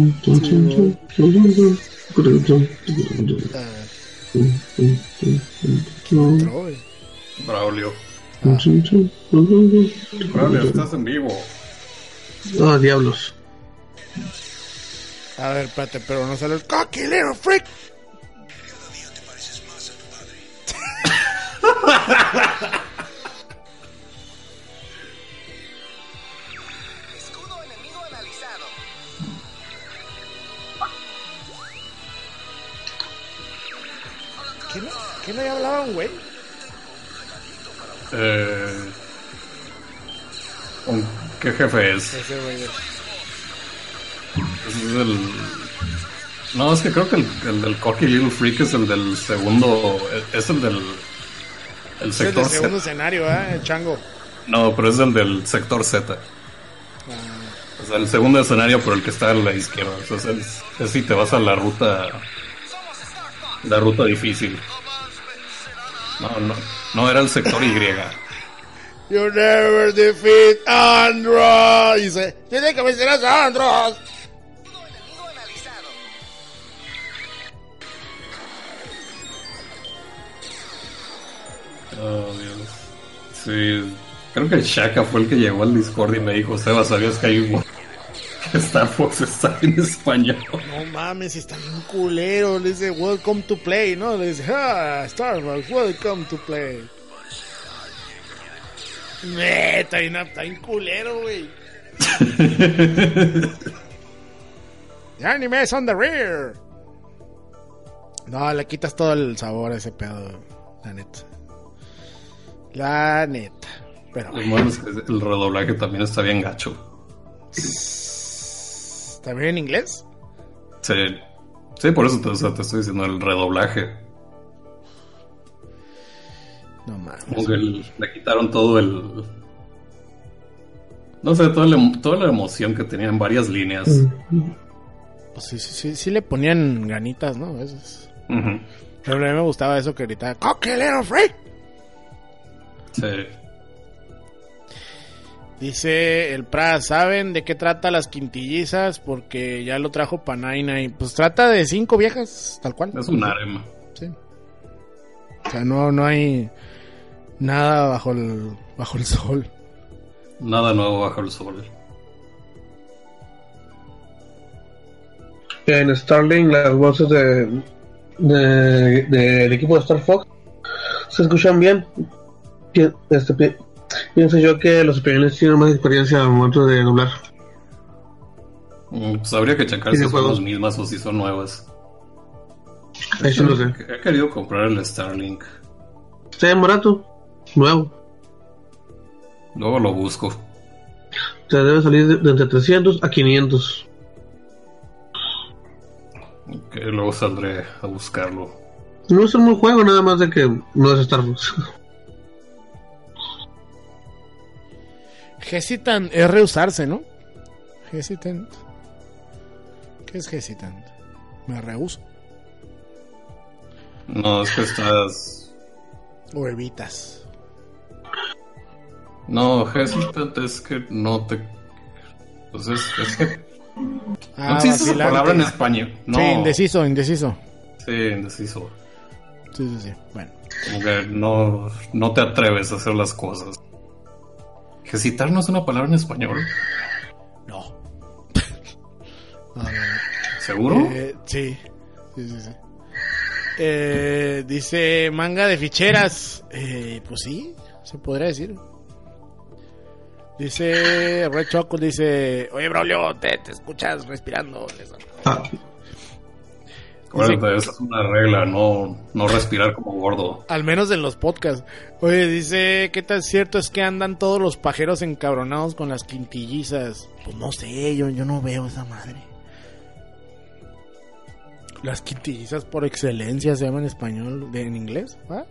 güey. Braulio. Braulio, estás en vivo. No, diablos. A ver, espérate, pero no sale el cocky little freak. Jefe es? Ese güey. Ese es el... No, es que creo que el, el del Cocky Little Freak es el del segundo. Es el del. El Es el sector del segundo Z. escenario, ¿eh? El chango. No, pero es el del sector Z. O sea, el segundo escenario, pero el que está a la izquierda. O sea, es, es si te vas a la ruta. La ruta difícil. No, no. No, era el sector Y. You never defeat Andros. Dice, tiene que vencer a Andros. Oh, Dios. Sí, creo que Shaka fue el que llegó al Discord y me dijo, Seba, ¿sabías que hay un... que Star Fox está en español? No mames, está bien culero. Le dice, welcome to play, ¿no? Le dice, ah, Starbucks, welcome to play. Neta, bien- está bien culero, güey. The anime is on the rear. No, le quitas todo el sabor a ese pedo, la neta. La neta. Pero, que el redoblaje también está bien gacho. ¿también en inglés? Sí, sí por eso te, o sea, te estoy diciendo el redoblaje. No mames. Como que el- le quitaron todo el... No sé, toda la, toda la emoción que tenía en varias líneas. Pues sí, sí, sí, sí le ponían ganitas, ¿no? A veces. Pero a mí me gustaba eso que gritaba, ¡Cocky little freak! Sí. Dice el Pra, ¿saben de qué trata las quintillizas? Porque ya lo trajo Panaina y pues trata de cinco viejas, tal cual. Es un harem. Sí. O sea, no, no hay nada bajo el, bajo el sol. Nada nuevo bajo el sol. En Starlink las voces de, de- del equipo de Star Fox se escuchan bien. Este, pi- pienso yo que los españoles tienen más experiencia al momento de doblar. Mm, Pues habría que checar si de son las mismas o si son nuevas. Sí no sé. He querido comprar el Starlink. Está en barato, nuevo. Luego lo busco. Te debe salir de, de entre 300 a 500. Que luego saldré a buscarlo. No es un buen juego, nada más de que no es Star Fox. Hesitant es rehusarse, ¿no? Hesitant. ¿Qué es hesitant? Me rehuso. No, es que estás. O evitas. No, hesitant es que no te. Pues es, es que. Ah, no existe esa palabra en español. No. Sí, indeciso, indeciso. Sí, indeciso. Sí, sí, sí. Bueno. Como que no, no te atreves a hacer las cosas. Hesitar no es una palabra en español. No. No, no, no. ¿Seguro? Eh, sí. Sí, sí, sí. Eh, dice manga de ficheras. Eh, pues sí, se podría decir. Dice Red Choco, dice, oye Braulio, te, te escuchas respirando. Ah, Acuérdate, esa es una regla, no, no respirar como gordo. Al menos en los podcasts. Oye, dice, ¿qué tan cierto es que andan todos los pajeros encabronados con las quintillizas? Pues no sé, yo, yo no veo esa madre. Las quintillizas por excelencia se llaman en español, de- en inglés. ¿Ah?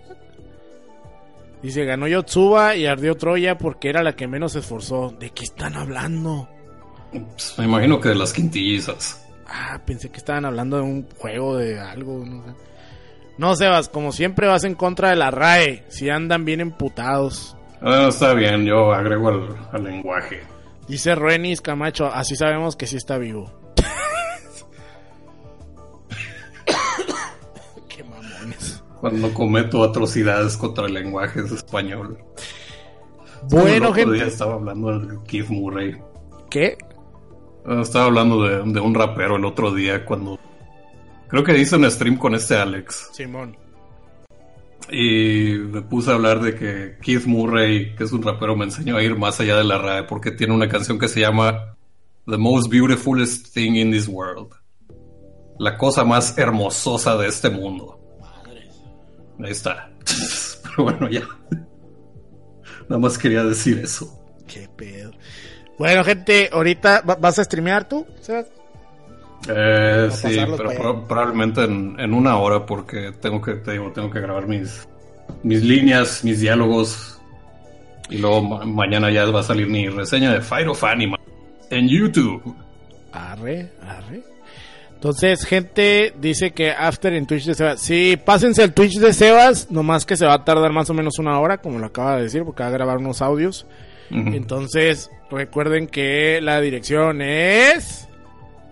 Dice, ganó Yotsuba y ardió Troya porque era la que menos se esforzó. ¿De qué están hablando? Pues, me imagino que de las quintillizas. Ah, pensé que estaban hablando de un juego, de algo, no sé. No, Sebas, como siempre vas en contra de la RAE. Si andan bien emputados. Ah, está bien, yo agrego al, al lenguaje. Dice Renis Camacho, así sabemos que sí está vivo. Cuando cometo atrocidades contra el lenguaje es español. el Bueno, otro día gente. estaba hablando de Keith Murray. ¿Qué? Ah, Estaba hablando de, de un rapero el otro día cuando... Creo que hice un stream con este Alex. Simón. Y me puse a hablar de que Keith Murray, que es un rapero, me enseñó a ir más allá de la RAE porque tiene una canción que se llama The Most Beautifulest Thing in This World. La cosa más hermososa de este mundo. Ahí está. Pero bueno, ya. Nada más quería decir eso. Qué pedo. Bueno, gente, ahorita ¿va- vas a streamear tú, Sebas? Eh, sí, pero pro- probablemente en, en una hora porque tengo que, te digo, tengo que grabar mis, mis líneas, mis diálogos. Y luego ma- mañana ya va a salir mi reseña de Fire of Anima en YouTube. Arre, arre. Entonces, gente dice que after en Twitch de Sebas. Sí, pásense al Twitch de Sebas, nomás que se va a tardar más o menos una hora, como lo acaba de decir, porque va a grabar unos audios. Entonces, recuerden que la dirección es...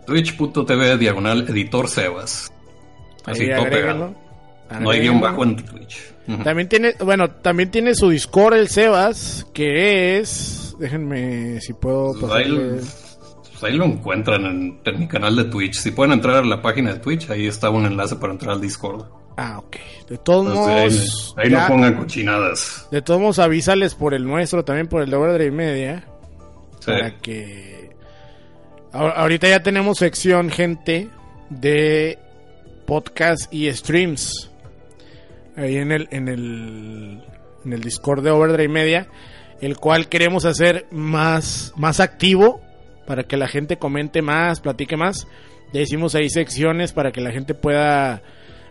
Twitch.tv diagonal editor Sebas. Así todo pegado. No hay guion bajo en Twitch. También tiene, bueno, también tiene su Discord el Sebas, que es... Déjenme si puedo pasarles... pues ahí lo encuentran en, en mi canal de Twitch. Si pueden entrar a la página de Twitch, ahí está un enlace para entrar al Discord. Ah, ok. De todos modos... ahí, ahí ya- no pongan cochinadas. De todos modos, avísales por el nuestro, también por el de Overdrive Media. Sí. Para que. Ahor- Ahorita ya tenemos sección, gente, de podcast y streams. Ahí en el, en el, en el Discord de Overdrive Media. El cual queremos hacer más, más activo. Para que la gente comente más, platique más. Ya hicimos ahí secciones para que la gente pueda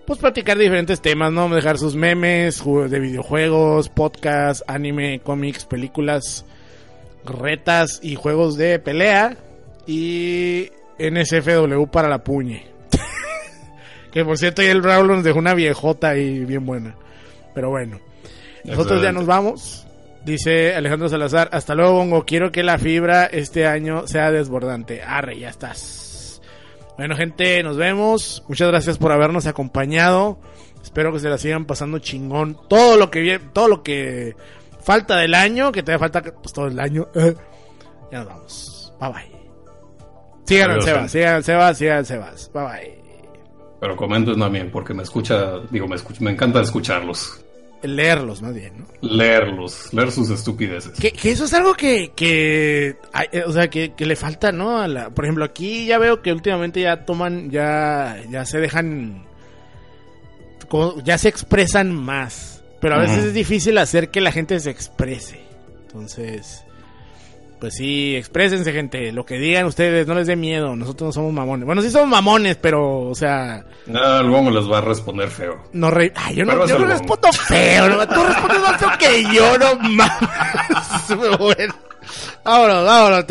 pues platicar de diferentes temas, ¿no? Dejar sus memes ju- de videojuegos, podcast, anime, cómics, películas, retas y juegos de pelea. Y NSFW para la puñe. que por cierto, el Raúl nos dejó una viejota ahí bien buena. Pero bueno, nosotros ya nos vamos. Dice Alejandro Salazar, hasta luego, Bongo. Quiero que la fibra este año sea desbordante. Arre, ya estás. Bueno, gente, nos vemos. Muchas gracias por habernos acompañado. Espero que se la sigan pasando chingón. Todo lo que todo lo que falta del año, que todavía falta pues, todo el año. ya nos vamos. Bye bye. Sigan al Sebas, sigan al Sebas, sigan al Sebas. Bye bye. Pero comenten también, porque me escucha, digo, me, escucha, me encanta escucharlos. Leerlos más bien, ¿no? Leerlos, leer sus estupideces. Que, que eso es algo que, que hay- eh, o sea, que, que le falta, ¿no? A la, por ejemplo, aquí ya veo que últimamente ya toman, ya, ya se dejan, como- ya se expresan más. Pero a veces es difícil hacer que la gente se exprese. Entonces, pues sí, exprésense, gente. Lo que digan ustedes, no les dé miedo. Nosotros no somos mamones. Bueno, sí somos mamones, pero, o sea, Ah, luego les va a responder feo. no re... Ay, yo no, Pero yo no respondo feo, no, tú respondes más feo que yo, no mames. bueno, vámonos, vámonos.